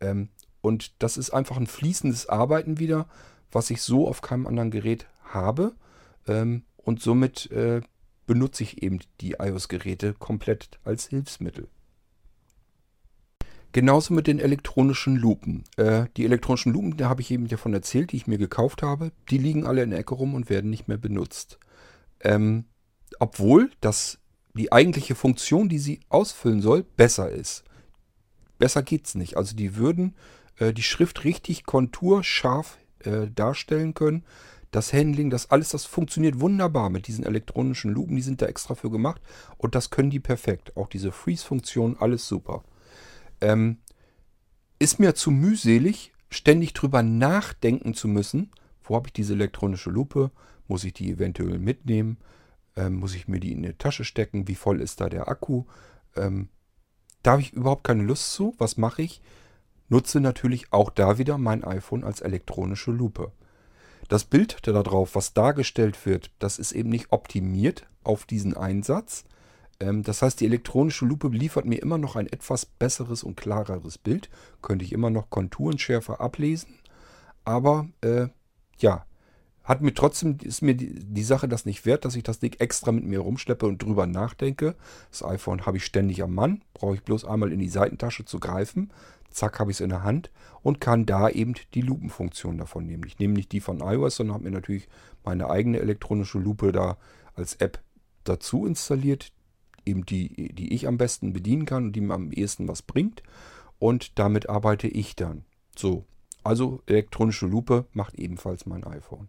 Ähm, und das ist einfach ein fließendes Arbeiten wieder, was ich so auf keinem anderen Gerät habe. Ähm, und somit äh, benutze ich eben die iOS-Geräte komplett als Hilfsmittel. Genauso mit den elektronischen Lupen. Äh, die elektronischen Lupen, da habe ich eben davon erzählt, die ich mir gekauft habe. Die liegen alle in der Ecke rum und werden nicht mehr benutzt. Ähm, obwohl das, die eigentliche Funktion, die sie ausfüllen soll, besser ist. Besser geht es nicht. Also die würden äh, die Schrift richtig konturscharf äh, darstellen können. Das Handling, das alles, das funktioniert wunderbar mit diesen elektronischen Lupen. Die sind da extra für gemacht und das können die perfekt. Auch diese Freeze-Funktion, alles super. Ähm, ist mir zu mühselig, ständig drüber nachdenken zu müssen. Wo habe ich diese elektronische Lupe? Muss ich die eventuell mitnehmen? Ähm, muss ich mir die in die Tasche stecken? Wie voll ist da der Akku? Ähm, da habe ich überhaupt keine Lust zu. Was mache ich? Nutze natürlich auch da wieder mein iPhone als elektronische Lupe. Das Bild da drauf, was dargestellt wird, das ist eben nicht optimiert auf diesen Einsatz. Ähm, das heißt, die elektronische Lupe liefert mir immer noch ein etwas besseres und klareres Bild. Könnte ich immer noch Konturen schärfer ablesen. Aber äh, ja, hat mir trotzdem, ist mir die, die, Sache das nicht wert, dass ich das Ding extra mit mir rumschleppe und drüber nachdenke. Das iPhone habe ich ständig am Mann, brauche ich bloß einmal in die Seitentasche zu greifen zack, habe ich es in der Hand und kann da eben die Lupenfunktion davon nehmen. Ich nehme nicht die von iOS, sondern habe mir natürlich meine eigene elektronische Lupe da als App dazu installiert, eben die, die ich am besten bedienen kann und die mir am ehesten was bringt. Und damit arbeite ich dann. So, also elektronische Lupe macht ebenfalls mein iPhone.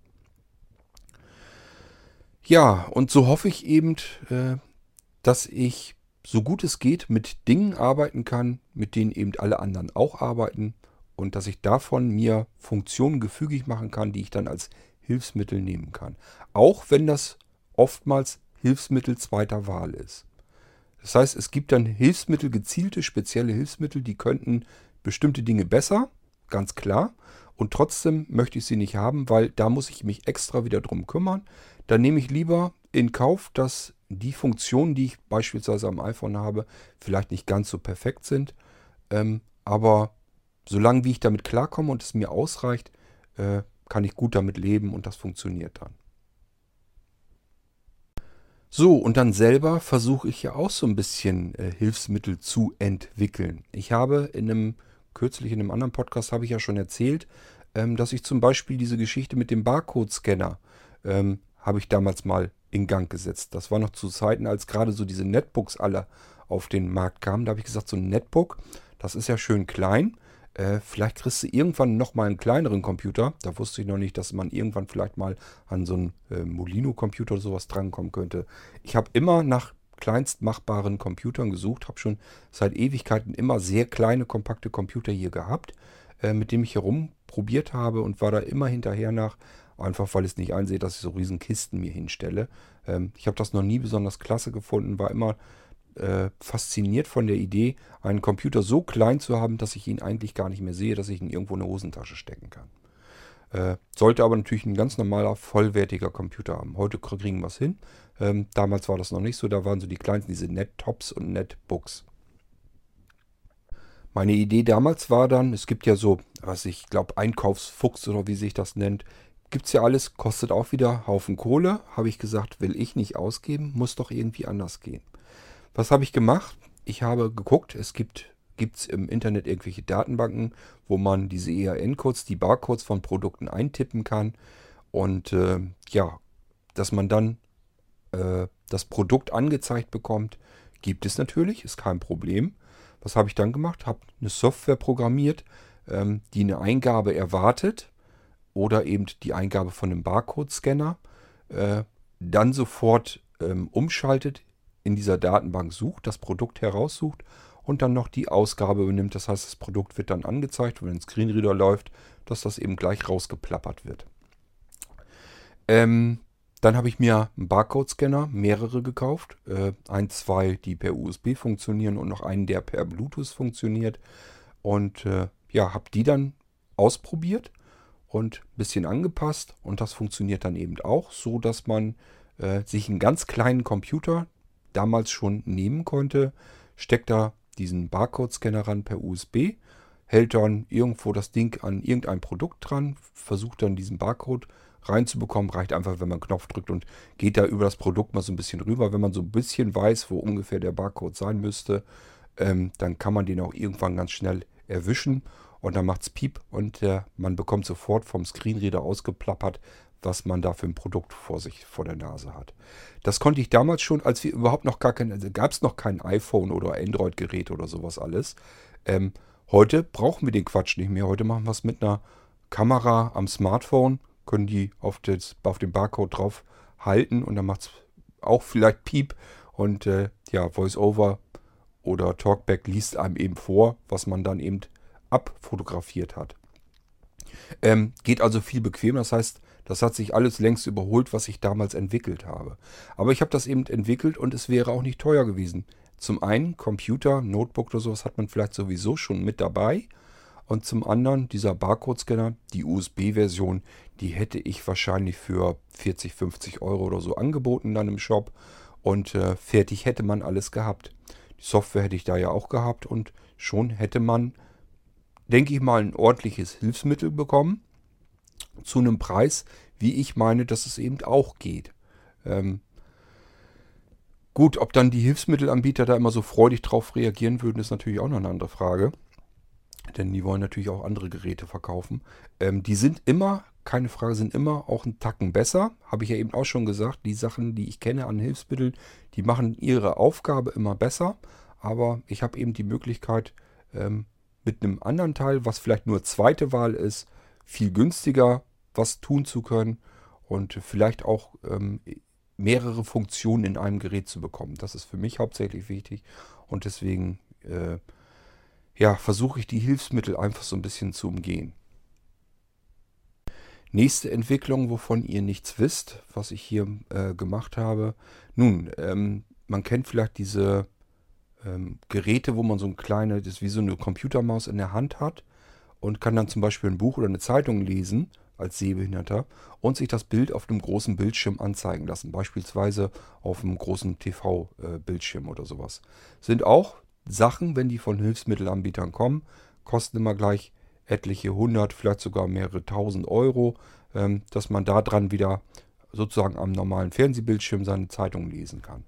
Ja, und so hoffe ich eben, äh, dass ich so gut es geht mit Dingen arbeiten kann, mit denen eben alle anderen auch arbeiten und dass ich davon mir Funktionen gefügig machen kann, die ich dann als Hilfsmittel nehmen kann. Auch wenn das oftmals Hilfsmittel zweiter Wahl ist. Das heißt, es gibt dann Hilfsmittel, gezielte, spezielle Hilfsmittel, die könnten bestimmte Dinge besser, ganz klar. Und trotzdem möchte ich sie nicht haben, weil da muss ich mich extra wieder drum kümmern. Dann nehme ich lieber in Kauf, dass die Funktionen, die ich beispielsweise am iPhone habe, vielleicht nicht ganz so perfekt sind. Ähm, aber solange wie ich damit klarkomme und es mir ausreicht, äh, kann ich gut damit leben und das funktioniert dann. So, und dann selber versuche ich ja auch so ein bisschen äh, Hilfsmittel zu entwickeln. Ich habe in einem, kürzlich in einem anderen Podcast habe ich ja schon erzählt, ähm, dass ich zum Beispiel diese Geschichte mit dem Barcode-Scanner ähm, habe ich damals mal in Gang gesetzt. Das war noch zu Zeiten, als gerade so diese Netbooks alle auf den Markt kamen. Da habe ich gesagt, so ein Netbook, das ist ja schön klein. Äh, vielleicht kriegst du irgendwann nochmal einen kleineren Computer. Da wusste ich noch nicht, dass man irgendwann vielleicht mal an so einen äh, Molino-Computer oder sowas drankommen könnte. Ich habe immer nach kleinstmachbaren Computern gesucht, habe schon seit Ewigkeiten immer sehr kleine, kompakte Computer hier gehabt, äh, mit dem ich herumprobiert habe und war da immer hinterher nach, einfach weil ich es nicht einsehe, dass ich so riesen Kisten mir hinstelle. Ähm, ich habe das noch nie besonders klasse gefunden, war immer äh, fasziniert von der Idee, einen Computer so klein zu haben, dass ich ihn eigentlich gar nicht mehr sehe, dass ich ihn irgendwo in eine Hosentasche stecken kann. Äh, sollte aber natürlich ein ganz normaler, vollwertiger Computer haben. Heute kriegen wir es hin. Ähm, damals war das noch nicht so. Da waren so die kleinsten, diese Nettops und Netbooks. Meine Idee damals war dann, es gibt ja so, was ich glaube, Einkaufsfuchs oder wie sich das nennt. Gibt es ja alles, kostet auch wieder Haufen Kohle. Habe ich gesagt, will ich nicht ausgeben, muss doch irgendwie anders gehen. Was habe ich gemacht? Ich habe geguckt, es gibt es im Internet irgendwelche Datenbanken, wo man diese EAN-Codes, die Barcodes von Produkten eintippen kann. Und äh, ja, dass man dann äh, das Produkt angezeigt bekommt, gibt es natürlich, ist kein Problem. Was habe ich dann gemacht? Habe eine Software programmiert, ähm, die eine Eingabe erwartet oder eben die Eingabe von einem Barcode-Scanner, äh, dann sofort ähm, umschaltet, in dieser Datenbank sucht, das Produkt heraussucht und dann noch die Ausgabe übernimmt. Das heißt, das Produkt wird dann angezeigt, wenn ein Screenreader läuft, dass das eben gleich rausgeplappert wird. Ähm, dann habe ich mir einen Barcode-Scanner, mehrere gekauft. Äh, ein, zwei, die per USB funktionieren und noch einen, der per Bluetooth funktioniert. Und äh, ja, habe die dann ausprobiert und ein bisschen angepasst. Und das funktioniert dann eben auch, so dass man äh, sich einen ganz kleinen Computer damals schon nehmen konnte, steckt da diesen Barcode-Scanner ran per USB, hält dann irgendwo das Ding an irgendein Produkt dran, versucht dann diesen Barcode reinzubekommen. Reicht einfach, wenn man einen Knopf drückt und geht da über das Produkt mal so ein bisschen rüber. Wenn man so ein bisschen weiß, wo ungefähr der Barcode sein müsste, ähm, dann kann man den auch irgendwann ganz schnell erwischen und dann macht es Piep und äh, man bekommt sofort vom Screenreader ausgeplappert, was man da für ein Produkt vor sich, vor der Nase hat. Das konnte ich damals schon, als wir überhaupt noch gar kein, also gab es noch kein iPhone oder Android-Gerät oder sowas alles. Ähm, heute brauchen wir den Quatsch nicht mehr. Heute machen wir es mit einer Kamera am Smartphone, können die auf, das, auf den Barcode drauf halten und dann macht es auch vielleicht Piep und äh, ja, VoiceOver oder Talkback liest einem eben vor, was man dann eben abfotografiert hat. Ähm, geht also viel bequemer. Das heißt, das hat sich alles längst überholt, was ich damals entwickelt habe. Aber ich habe das eben entwickelt und es wäre auch nicht teuer gewesen. Zum einen Computer, Notebook oder sowas hat man vielleicht sowieso schon mit dabei. Und zum anderen dieser Barcode-Scanner, die USB-Version, die hätte ich wahrscheinlich für 40, 50 Euro oder so angeboten dann im Shop. Und äh, fertig hätte man alles gehabt. Die Software hätte ich da ja auch gehabt und schon hätte man, denke ich mal, ein ordentliches Hilfsmittel bekommen zu einem Preis, wie ich meine, dass es eben auch geht. Ähm, gut, ob dann die Hilfsmittelanbieter da immer so freudig drauf reagieren würden, ist natürlich auch noch eine andere Frage. Denn die wollen natürlich auch andere Geräte verkaufen. Ähm, die sind immer, keine Frage, sind immer auch einen Tacken besser. Habe ich ja eben auch schon gesagt. Die Sachen, die ich kenne an Hilfsmitteln, die machen ihre Aufgabe immer besser. Aber ich habe eben die Möglichkeit, ähm, mit einem anderen Teil, was vielleicht nur zweite Wahl ist, viel günstiger was tun zu können und vielleicht auch ähm, mehrere Funktionen in einem Gerät zu bekommen. Das ist für mich hauptsächlich wichtig und deswegen äh, ja, versuche ich die Hilfsmittel einfach so ein bisschen zu umgehen. Nächste Entwicklung, wovon ihr nichts wisst, was ich hier äh, gemacht habe. Nun, ähm, man kennt vielleicht diese ähm, Geräte, wo man so ein kleines, das ist wie so eine Computermaus in der Hand hat und kann dann zum Beispiel ein Buch oder eine Zeitung lesen als Sehbehinderter und sich das Bild auf einem großen Bildschirm anzeigen lassen, beispielsweise auf einem großen TV-Bildschirm oder sowas. Sind auch Sachen, wenn die von Hilfsmittelanbietern kommen, kosten immer gleich etliche hundert, vielleicht sogar mehrere tausend Euro, ähm, dass man da dran wieder sozusagen am normalen Fernsehbildschirm seine Zeitung lesen kann.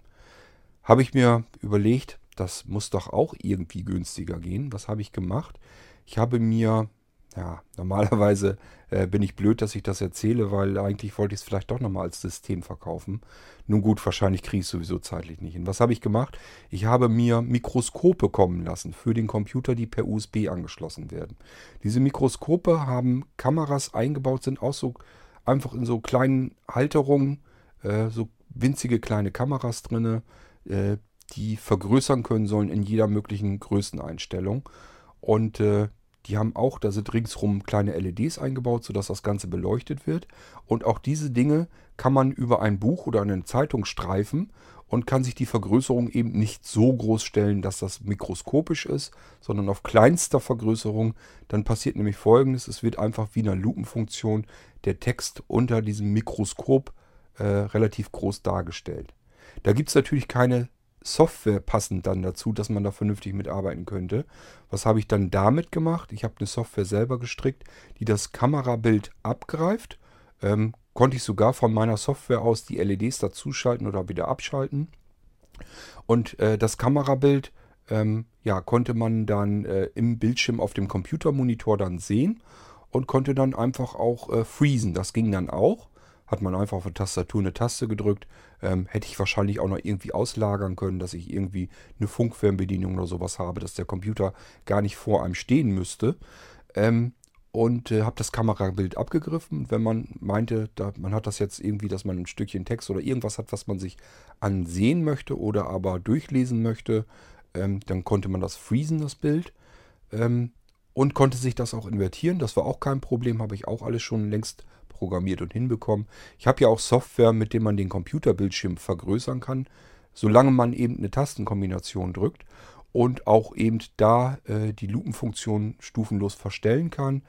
Habe ich mir überlegt, das muss doch auch irgendwie günstiger gehen. Was habe ich gemacht? Ich habe mir ja, normalerweise äh, bin ich blöd, dass ich das erzähle, weil eigentlich wollte ich es vielleicht doch nochmal als System verkaufen. Nun gut, wahrscheinlich kriege ich es sowieso zeitlich nicht hin. Was habe ich gemacht? Ich habe mir Mikroskope kommen lassen für den Computer, die per USB angeschlossen werden. Diese Mikroskope haben Kameras eingebaut, sind auch so einfach in so kleinen Halterungen, äh, so winzige kleine Kameras drin, äh, die vergrößern können sollen in jeder möglichen Größeneinstellung. Und äh, die haben auch, da sind ringsrum kleine LEDs eingebaut, sodass das Ganze beleuchtet wird. Und auch diese Dinge kann man über ein Buch oder eine Zeitung streifen und kann sich die Vergrößerung eben nicht so groß stellen, dass das mikroskopisch ist, sondern auf kleinster Vergrößerung. Dann passiert nämlich folgendes, es wird einfach wie eine Lupenfunktion der Text unter diesem Mikroskop äh, relativ groß dargestellt. Da gibt es natürlich keine Software passend dann dazu, dass man da vernünftig mitarbeiten könnte. Was habe ich dann damit gemacht? Ich habe eine Software selber gestrickt, die das Kamerabild abgreift. Ähm, konnte ich sogar von meiner Software aus die LEDs dazuschalten oder wieder abschalten. Und äh, das Kamerabild ähm, ja, konnte man dann äh, im Bildschirm auf dem Computermonitor dann sehen und konnte dann einfach auch äh, freezen. Das ging dann auch hat man einfach auf der Tastatur eine Taste gedrückt. Ähm, hätte ich wahrscheinlich auch noch irgendwie auslagern können, dass ich irgendwie eine Funkfernbedienung oder sowas habe, dass der Computer gar nicht vor einem stehen müsste. Ähm, und äh, habe das Kamerabild abgegriffen. Wenn man meinte, da, man hat das jetzt irgendwie, dass man ein Stückchen Text oder irgendwas hat, was man sich ansehen möchte oder aber durchlesen möchte, ähm, dann konnte man das freezen, das Bild. Ähm, und konnte sich das auch invertieren. Das war auch kein Problem, habe ich auch alles schon längst programmiert und hinbekommen. Ich habe ja auch Software, mit dem man den Computerbildschirm vergrößern kann, solange man eben eine Tastenkombination drückt und auch eben da äh, die Lupenfunktion stufenlos verstellen kann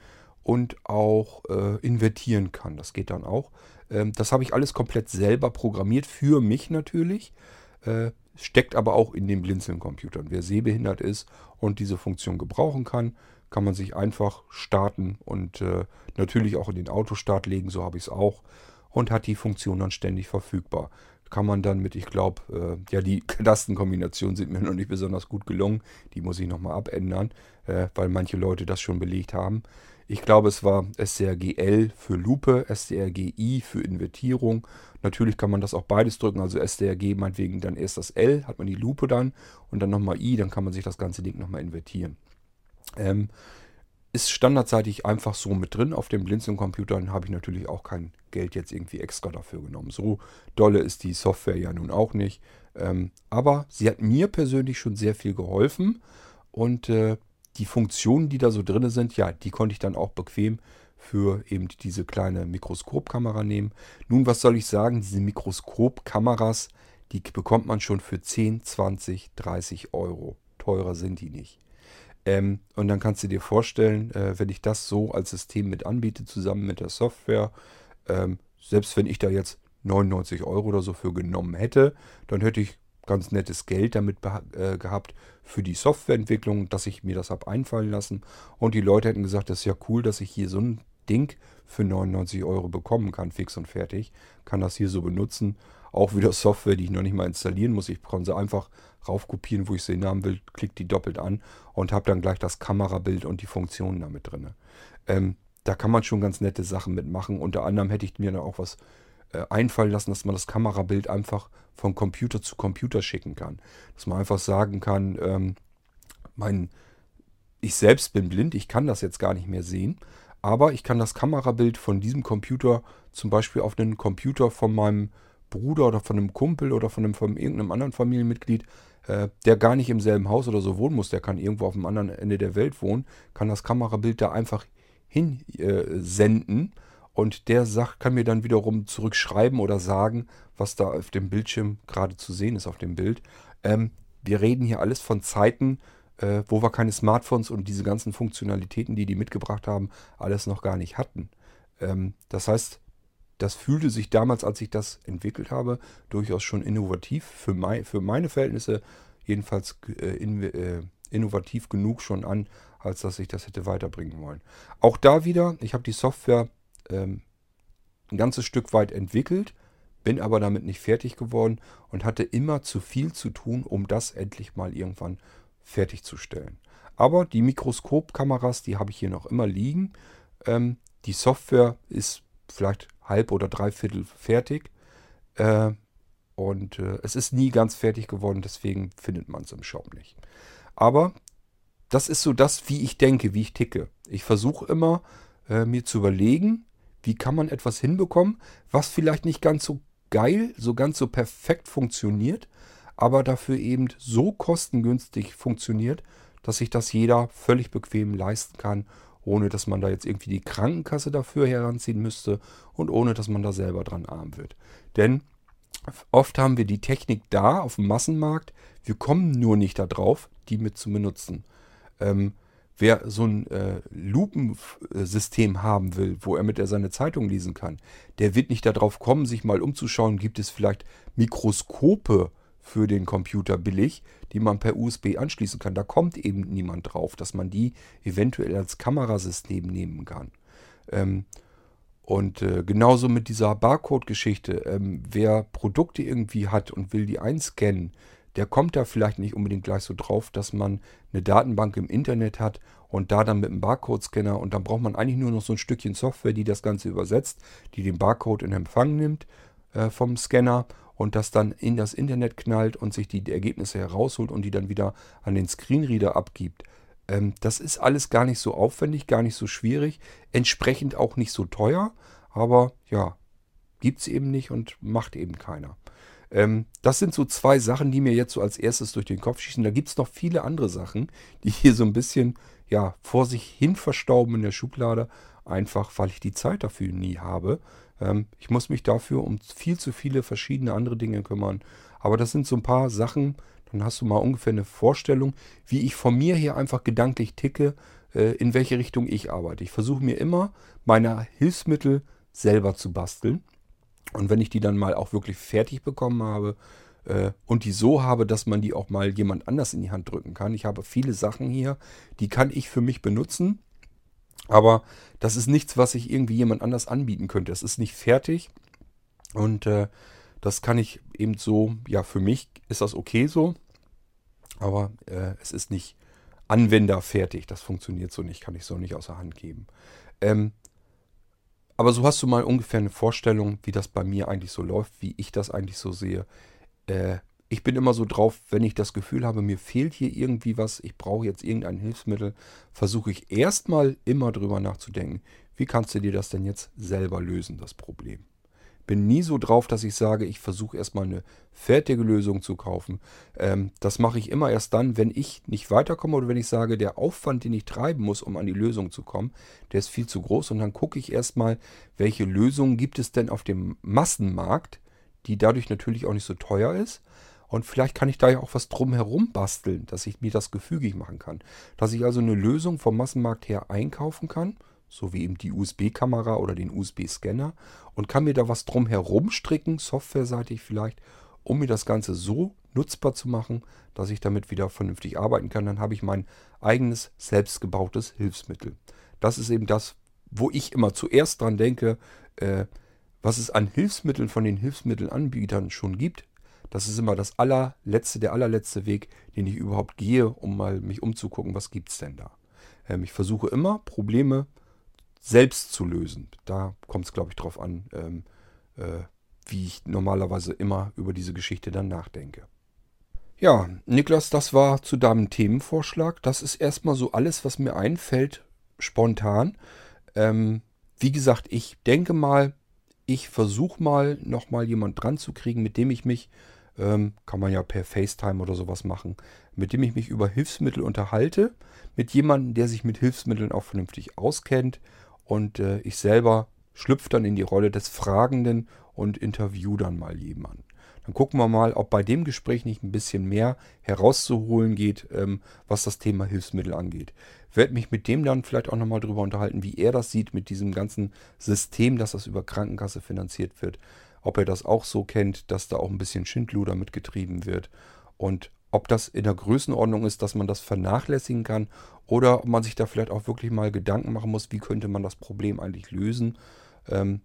und auch äh, invertieren kann. Das geht dann auch. Ähm, das habe ich alles komplett selber programmiert, für mich natürlich. Äh, steckt aber auch in den Blinzeln-Computern. Wer sehbehindert ist und diese Funktion gebrauchen kann, kann man sich einfach starten und äh, natürlich auch in den Autostart legen, so habe ich es auch. Und hat die Funktion dann ständig verfügbar. Kann man dann mit, ich glaube, äh, ja, die Tastenkombinationen sind mir noch nicht besonders gut gelungen. Die muss ich nochmal abändern, äh, weil manche Leute das schon belegt haben. Ich glaube, es war SDRGL für Lupe, SDRGI für Invertierung. Natürlich kann man das auch beides drücken, also SDRG meinetwegen dann erst das L, hat man die Lupe dann und dann nochmal I, dann kann man sich das ganze Ding nochmal invertieren. Ähm, ist standardseitig einfach so mit drin. Auf den Blinzeln-Computern habe ich natürlich auch kein Geld jetzt irgendwie extra dafür genommen. So dolle ist die Software ja nun auch nicht. Ähm, aber sie hat mir persönlich schon sehr viel geholfen. Und äh, die Funktionen, die da so drin sind, ja, die konnte ich dann auch bequem für eben diese kleine Mikroskopkamera nehmen. Nun, was soll ich sagen? Diese Mikroskopkameras, die bekommt man schon für 10, 20, 30 Euro. Teurer sind die nicht. Ähm, und dann kannst du dir vorstellen, äh, wenn ich das so als System mit anbiete, zusammen mit der Software, ähm, selbst wenn ich da jetzt 99 Euro oder so für genommen hätte, dann hätte ich ganz nettes Geld damit äh, gehabt für die Softwareentwicklung, dass ich mir das habe einfallen lassen. Und die Leute hätten gesagt, das ist ja cool, dass ich hier so ein Ding für 99 Euro bekommen kann, fix und fertig. Kann das hier so benutzen. Auch wieder Software, die ich noch nicht mal installieren muss. Ich kann sie einfach raufkopieren, wo ich sie haben will, klicke die doppelt an und habe dann gleich das Kamerabild und die Funktionen damit drin. Ähm, da kann man schon ganz nette Sachen mitmachen. Unter anderem hätte ich mir dann auch was äh, einfallen lassen, dass man das Kamerabild einfach von Computer zu Computer schicken kann. Dass man einfach sagen kann, ähm, mein, ich selbst bin blind, ich kann das jetzt gar nicht mehr sehen, aber ich kann das Kamerabild von diesem Computer zum Beispiel auf einen Computer von meinem Bruder oder von einem Kumpel oder von, einem, von irgendeinem anderen Familienmitglied äh, der gar nicht im selben Haus oder so wohnen muss, der kann irgendwo auf dem anderen Ende der Welt wohnen, kann das Kamerabild da einfach hinsenden äh, und der sagt, kann mir dann wiederum zurückschreiben oder sagen, was da auf dem Bildschirm gerade zu sehen ist auf dem Bild. Ähm, wir reden hier alles von Zeiten, äh, wo wir keine Smartphones und diese ganzen Funktionalitäten, die die mitgebracht haben, alles noch gar nicht hatten. Ähm, das heißt, das fühlte sich damals, als ich das entwickelt habe, durchaus schon innovativ. Für, mein, für meine Verhältnisse jedenfalls äh, in, äh, innovativ genug schon an, als dass ich das hätte weiterbringen wollen. Auch da wieder, ich habe die Software ähm, ein ganzes Stück weit entwickelt, bin aber damit nicht fertig geworden und hatte immer zu viel zu tun, um das endlich mal irgendwann fertigzustellen. Aber die Mikroskopkameras, die habe ich hier noch immer liegen. Ähm, die Software ist vielleicht halb oder dreiviertel fertig. Äh, und äh, es ist nie ganz fertig geworden, deswegen findet man es im Shop nicht. Aber das ist so das, wie ich denke, wie ich ticke. Ich versuche immer, äh, mir zu überlegen, wie kann man etwas hinbekommen, was vielleicht nicht ganz so geil, so ganz so perfekt funktioniert, aber dafür eben so kostengünstig funktioniert, dass sich das jeder völlig bequem leisten kann, ohne dass man da jetzt irgendwie die Krankenkasse dafür heranziehen müsste und ohne dass man da selber dran arm wird. Denn oft haben wir die Technik da auf dem Massenmarkt, wir kommen nur nicht darauf, die mit zu benutzen. Ähm, wer so ein äh, Lupensystem haben will, wo er mit er seine Zeitung lesen kann, der wird nicht darauf kommen, sich mal umzuschauen, gibt es vielleicht Mikroskope für den Computer billig, die man per USB anschließen kann. Da kommt eben niemand drauf, dass man die eventuell als Kamerasystem nehmen kann. Ähm, und äh, genauso mit dieser Barcode-Geschichte. Ähm, wer Produkte irgendwie hat und will die einscannen, der kommt da vielleicht nicht unbedingt gleich so drauf, dass man eine Datenbank im Internet hat und da dann mit einem Barcode-Scanner und dann braucht man eigentlich nur noch so ein Stückchen Software, die das Ganze übersetzt, die den Barcode in Empfang nimmt äh, vom Scanner und das dann in das Internet knallt und sich die Ergebnisse herausholt und die dann wieder an den Screenreader abgibt. Ähm, das ist alles gar nicht so aufwendig, gar nicht so schwierig, entsprechend auch nicht so teuer, aber ja, gibt es eben nicht und macht eben keiner. Ähm, das sind so zwei Sachen, die mir jetzt so als erstes durch den Kopf schießen. Da gibt es noch viele andere Sachen, die hier so ein bisschen ja, vor sich hin verstauben in der Schublade, einfach weil ich die Zeit dafür nie habe. Ähm, ich muss mich dafür um viel zu viele verschiedene andere Dinge kümmern. Aber das sind so ein paar Sachen, dann hast du mal ungefähr eine Vorstellung, wie ich von mir her einfach gedanklich ticke, äh, in welche Richtung ich arbeite. Ich versuche mir immer meine Hilfsmittel selber zu basteln. Und wenn ich die dann mal auch wirklich fertig bekommen habe äh, und die so habe, dass man die auch mal jemand anders in die Hand drücken kann. Ich habe viele Sachen hier, die kann ich für mich benutzen. Aber das ist nichts, was ich irgendwie jemand anders anbieten könnte. Es ist nicht fertig. Und äh, das kann ich eben so, ja, für mich ist das okay so. Aber äh, es ist nicht anwenderfertig. Das funktioniert so nicht, kann ich so nicht außer Hand geben. Ähm, aber so hast du mal ungefähr eine Vorstellung, wie das bei mir eigentlich so läuft, wie ich das eigentlich so sehe. Äh, ich bin immer so drauf, wenn ich das Gefühl habe, mir fehlt hier irgendwie was, ich brauche jetzt irgendein Hilfsmittel, versuche ich erstmal immer drüber nachzudenken, wie kannst du dir das denn jetzt selber lösen, das Problem bin nie so drauf, dass ich sage, ich versuche erstmal eine fertige Lösung zu kaufen. Ähm, das mache ich immer erst dann, wenn ich nicht weiterkomme oder wenn ich sage, der Aufwand, den ich treiben muss, um an die Lösung zu kommen, der ist viel zu groß. Und dann gucke ich erstmal, welche Lösungen gibt es denn auf dem Massenmarkt, die dadurch natürlich auch nicht so teuer ist. Und vielleicht kann ich da ja auch was drumherum basteln, dass ich mir das gefügig machen kann. Dass ich also eine Lösung vom Massenmarkt her einkaufen kann so wie eben die USB-Kamera oder den USB-Scanner und kann mir da was drum herum stricken, softwareseitig vielleicht, um mir das Ganze so nutzbar zu machen, dass ich damit wieder vernünftig arbeiten kann. Dann habe ich mein eigenes selbstgebautes Hilfsmittel. Das ist eben das, wo ich immer zuerst dran denke, äh, was es an Hilfsmitteln von den Hilfsmittelanbietern schon gibt. Das ist immer das allerletzte, der allerletzte Weg, den ich überhaupt gehe, um mal mich umzugucken, was gibt es denn da. Ähm, ich versuche immer, Probleme selbst zu lösen. Da kommt es, glaube ich, drauf an, ähm, äh, wie ich normalerweise immer über diese Geschichte dann nachdenke. Ja, Niklas, das war zu deinem Themenvorschlag. Das ist erstmal so alles, was mir einfällt, spontan. Ähm, wie gesagt, ich denke mal, ich versuche mal nochmal jemand dran zu kriegen, mit dem ich mich, ähm, kann man ja per FaceTime oder sowas machen, mit dem ich mich über Hilfsmittel unterhalte, mit jemandem, der sich mit Hilfsmitteln auch vernünftig auskennt und äh, ich selber schlüpfe dann in die Rolle des Fragenden und interview dann mal jemanden. Dann gucken wir mal, ob bei dem Gespräch nicht ein bisschen mehr herauszuholen geht, ähm, was das Thema Hilfsmittel angeht. Werde mich mit dem dann vielleicht auch nochmal drüber unterhalten, wie er das sieht mit diesem ganzen System, dass das über Krankenkasse finanziert wird. Ob er das auch so kennt, dass da auch ein bisschen Schindluder mitgetrieben wird. Und ob das in der Größenordnung ist, dass man das vernachlässigen kann oder ob man sich da vielleicht auch wirklich mal Gedanken machen muss, wie könnte man das Problem eigentlich lösen. Ähm,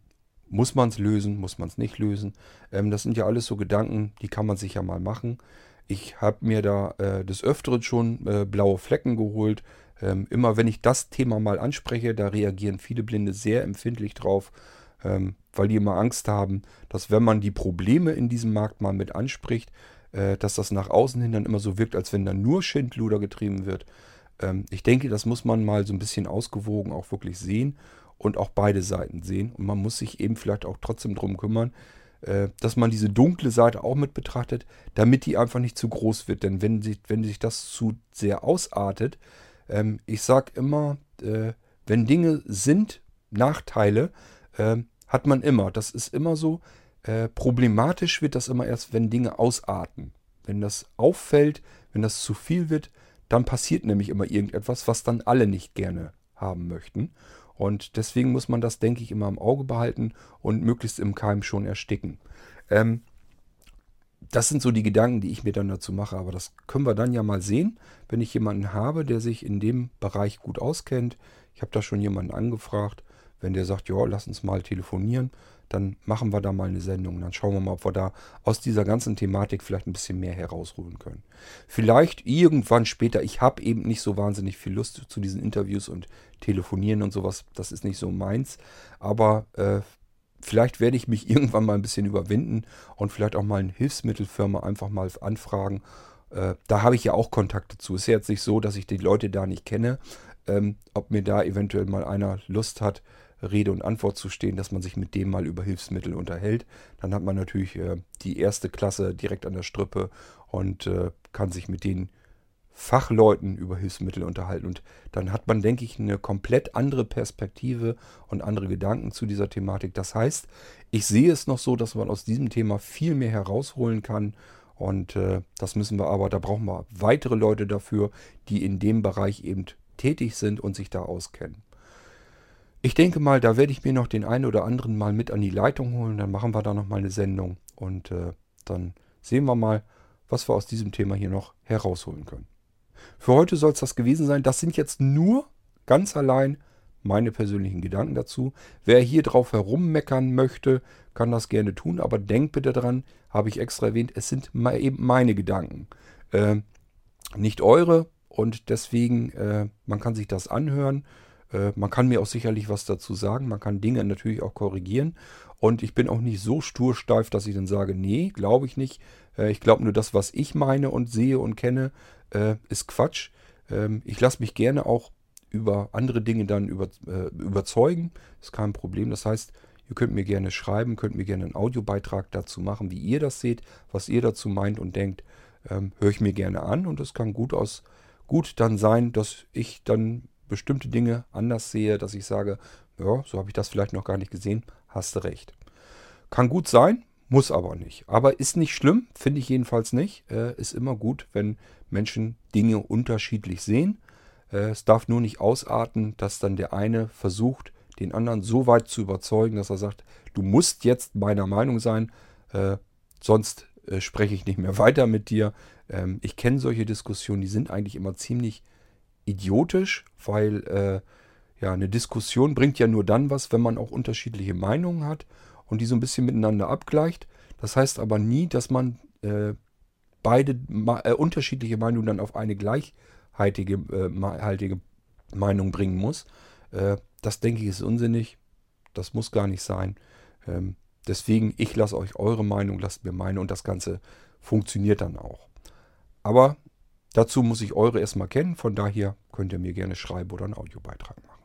muss man es lösen, muss man es nicht lösen. Ähm, das sind ja alles so Gedanken, die kann man sich ja mal machen. Ich habe mir da äh, des Öfteren schon äh, blaue Flecken geholt. Ähm, immer wenn ich das Thema mal anspreche, da reagieren viele Blinde sehr empfindlich drauf, ähm, weil die immer Angst haben, dass wenn man die Probleme in diesem Markt mal mit anspricht, äh, dass das nach außen hin dann immer so wirkt, als wenn da nur Schindluder getrieben wird. Ähm, ich denke, das muss man mal so ein bisschen ausgewogen auch wirklich sehen und auch beide Seiten sehen. Und man muss sich eben vielleicht auch trotzdem darum kümmern, äh, dass man diese dunkle Seite auch mit betrachtet, damit die einfach nicht zu groß wird. Denn wenn, sich, wenn sich das zu sehr ausartet, ähm, ich sage immer, äh, wenn Dinge sind, Nachteile, äh, hat man immer. Das ist immer so. Äh, problematisch wird das immer erst, wenn Dinge ausarten. Wenn das auffällt, wenn das zu viel wird, dann passiert nämlich immer irgendetwas, was dann alle nicht gerne haben möchten. Und deswegen muss man das, denke ich, immer im Auge behalten und möglichst im Keim schon ersticken. Ähm, das sind so die Gedanken, die ich mir dann dazu mache. Aber das können wir dann ja mal sehen, wenn ich jemanden habe, der sich in dem Bereich gut auskennt. Ich habe da schon jemanden angefragt. Wenn der sagt, ja, lass uns mal telefonieren, dann machen wir da mal eine Sendung. Dann schauen wir mal, ob wir da aus dieser ganzen Thematik vielleicht ein bisschen mehr herausholen können. Vielleicht irgendwann später. Ich habe eben nicht so wahnsinnig viel Lust zu diesen Interviews und Telefonieren und sowas. Das ist nicht so meins. Aber äh, vielleicht werde ich mich irgendwann mal ein bisschen überwinden und vielleicht auch mal eine Hilfsmittelfirma einfach mal anfragen. Äh, da habe ich ja auch Kontakte zu. Es ist ja jetzt nicht so, dass ich die Leute da nicht kenne. Ähm, ob mir da eventuell mal einer Lust hat, Rede und Antwort zu stehen, dass man sich mit dem mal über Hilfsmittel unterhält. Dann hat man natürlich äh, die erste Klasse direkt an der Strippe und äh, kann sich mit den Fachleuten über Hilfsmittel unterhalten. Und dann hat man, denke ich, eine komplett andere Perspektive und andere Gedanken zu dieser Thematik. Das heißt, ich sehe es noch so, dass man aus diesem Thema viel mehr herausholen kann. Und äh, das müssen wir aber, da brauchen wir weitere Leute dafür, die in dem Bereich eben tätig sind und sich da auskennen. Ich denke mal, da werde ich mir noch den einen oder anderen mal mit an die Leitung holen. Dann machen wir da noch mal eine Sendung und äh, dann sehen wir mal, was wir aus diesem Thema hier noch herausholen können. Für heute soll es das gewesen sein. Das sind jetzt nur ganz allein meine persönlichen Gedanken dazu. Wer hier drauf herummeckern möchte, kann das gerne tun, aber denkt bitte daran, habe ich extra erwähnt, es sind eben meine Gedanken, äh, nicht eure und deswegen, äh, man kann sich das anhören äh, man kann mir auch sicherlich was dazu sagen. Man kann Dinge natürlich auch korrigieren. Und ich bin auch nicht so stursteif, dass ich dann sage, nee, glaube ich nicht. Äh, ich glaube nur, das, was ich meine und sehe und kenne, äh, ist Quatsch. Ähm, ich lasse mich gerne auch über andere Dinge dann über, überzeugen. Ist kein Problem. Das heißt, ihr könnt mir gerne schreiben, könnt mir gerne einen Audiobeitrag dazu machen, wie ihr das seht, was ihr dazu meint und denkt. Ähm, höre ich mir gerne an und es kann gut aus gut dann sein, dass ich dann bestimmte Dinge anders sehe, dass ich sage, ja, so habe ich das vielleicht noch gar nicht gesehen, hast du recht. Kann gut sein, muss aber nicht. Aber ist nicht schlimm, finde ich jedenfalls nicht. Äh, ist immer gut, wenn Menschen Dinge unterschiedlich sehen. Äh, es darf nur nicht ausarten, dass dann der eine versucht, den anderen so weit zu überzeugen, dass er sagt, du musst jetzt meiner Meinung sein, äh, sonst äh, spreche ich nicht mehr weiter mit dir. Ähm, ich kenne solche Diskussionen, die sind eigentlich immer ziemlich idiotisch, weil äh, ja, eine Diskussion bringt ja nur dann was, wenn man auch unterschiedliche Meinungen hat und die so ein bisschen miteinander abgleicht. Das heißt aber nie, dass man äh, beide äh, unterschiedliche Meinungen dann auf eine gleichhaltige äh, Meinung bringen muss. Äh, das denke ich ist unsinnig. Das muss gar nicht sein. Ähm, deswegen, ich lasse euch eure Meinung, lasst mir meine und das Ganze funktioniert dann auch. Aber Dazu muss ich eure erstmal kennen, von daher könnt ihr mir gerne schreiben oder einen Audiobeitrag machen.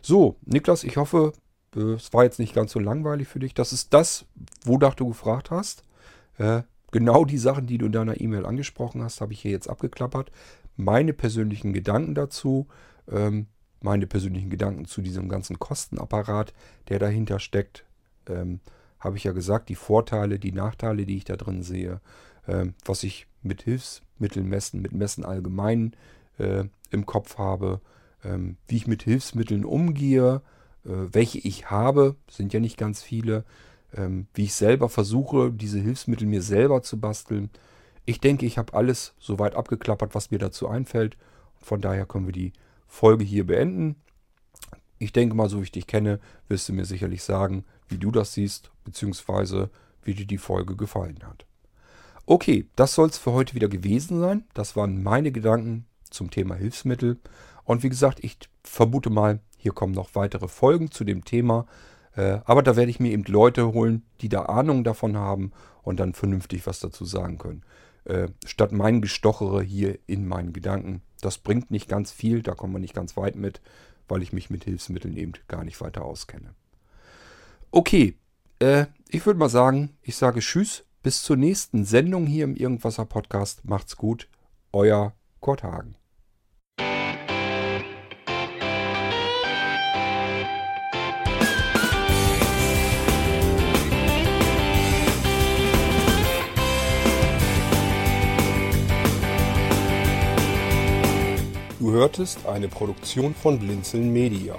So, Niklas, ich hoffe, äh, es war jetzt nicht ganz so langweilig für dich. Das ist das, wonach du gefragt hast. Äh, genau die Sachen, die du in deiner E-Mail angesprochen hast, habe ich hier jetzt abgeklappert. Meine persönlichen Gedanken dazu, ähm, meine persönlichen Gedanken zu diesem ganzen Kostenapparat, der dahinter steckt, ähm, habe ich ja gesagt, die Vorteile, die Nachteile, die ich da drin sehe, ähm, was ich mit Hilfsmitteln messen, mit Messen allgemein äh, im Kopf habe, ähm, wie ich mit Hilfsmitteln umgehe, äh, welche ich habe, sind ja nicht ganz viele, ähm, wie ich selber versuche, diese Hilfsmittel mir selber zu basteln. Ich denke, ich habe alles soweit abgeklappert, was mir dazu einfällt. Von daher können wir die Folge hier beenden. Ich denke mal, so wie ich dich kenne, wirst du mir sicherlich sagen, wie du das siehst, beziehungsweise wie dir die Folge gefallen hat. Okay, das soll es für heute wieder gewesen sein. Das waren meine Gedanken zum Thema Hilfsmittel. Und wie gesagt, ich vermute mal, hier kommen noch weitere Folgen zu dem Thema. Äh, aber da werde ich mir eben Leute holen, die da Ahnung davon haben und dann vernünftig was dazu sagen können. Äh, statt mein Gestochere hier in meinen Gedanken. Das bringt nicht ganz viel, da kommen wir nicht ganz weit mit, weil ich mich mit Hilfsmitteln eben gar nicht weiter auskenne. Okay, äh, ich würde mal sagen, ich sage Tschüss, bis zur nächsten Sendung hier im Irgendwasser Podcast. Macht's gut, euer Kurt Hagen. Du hörtest eine Produktion von Blinzeln Media.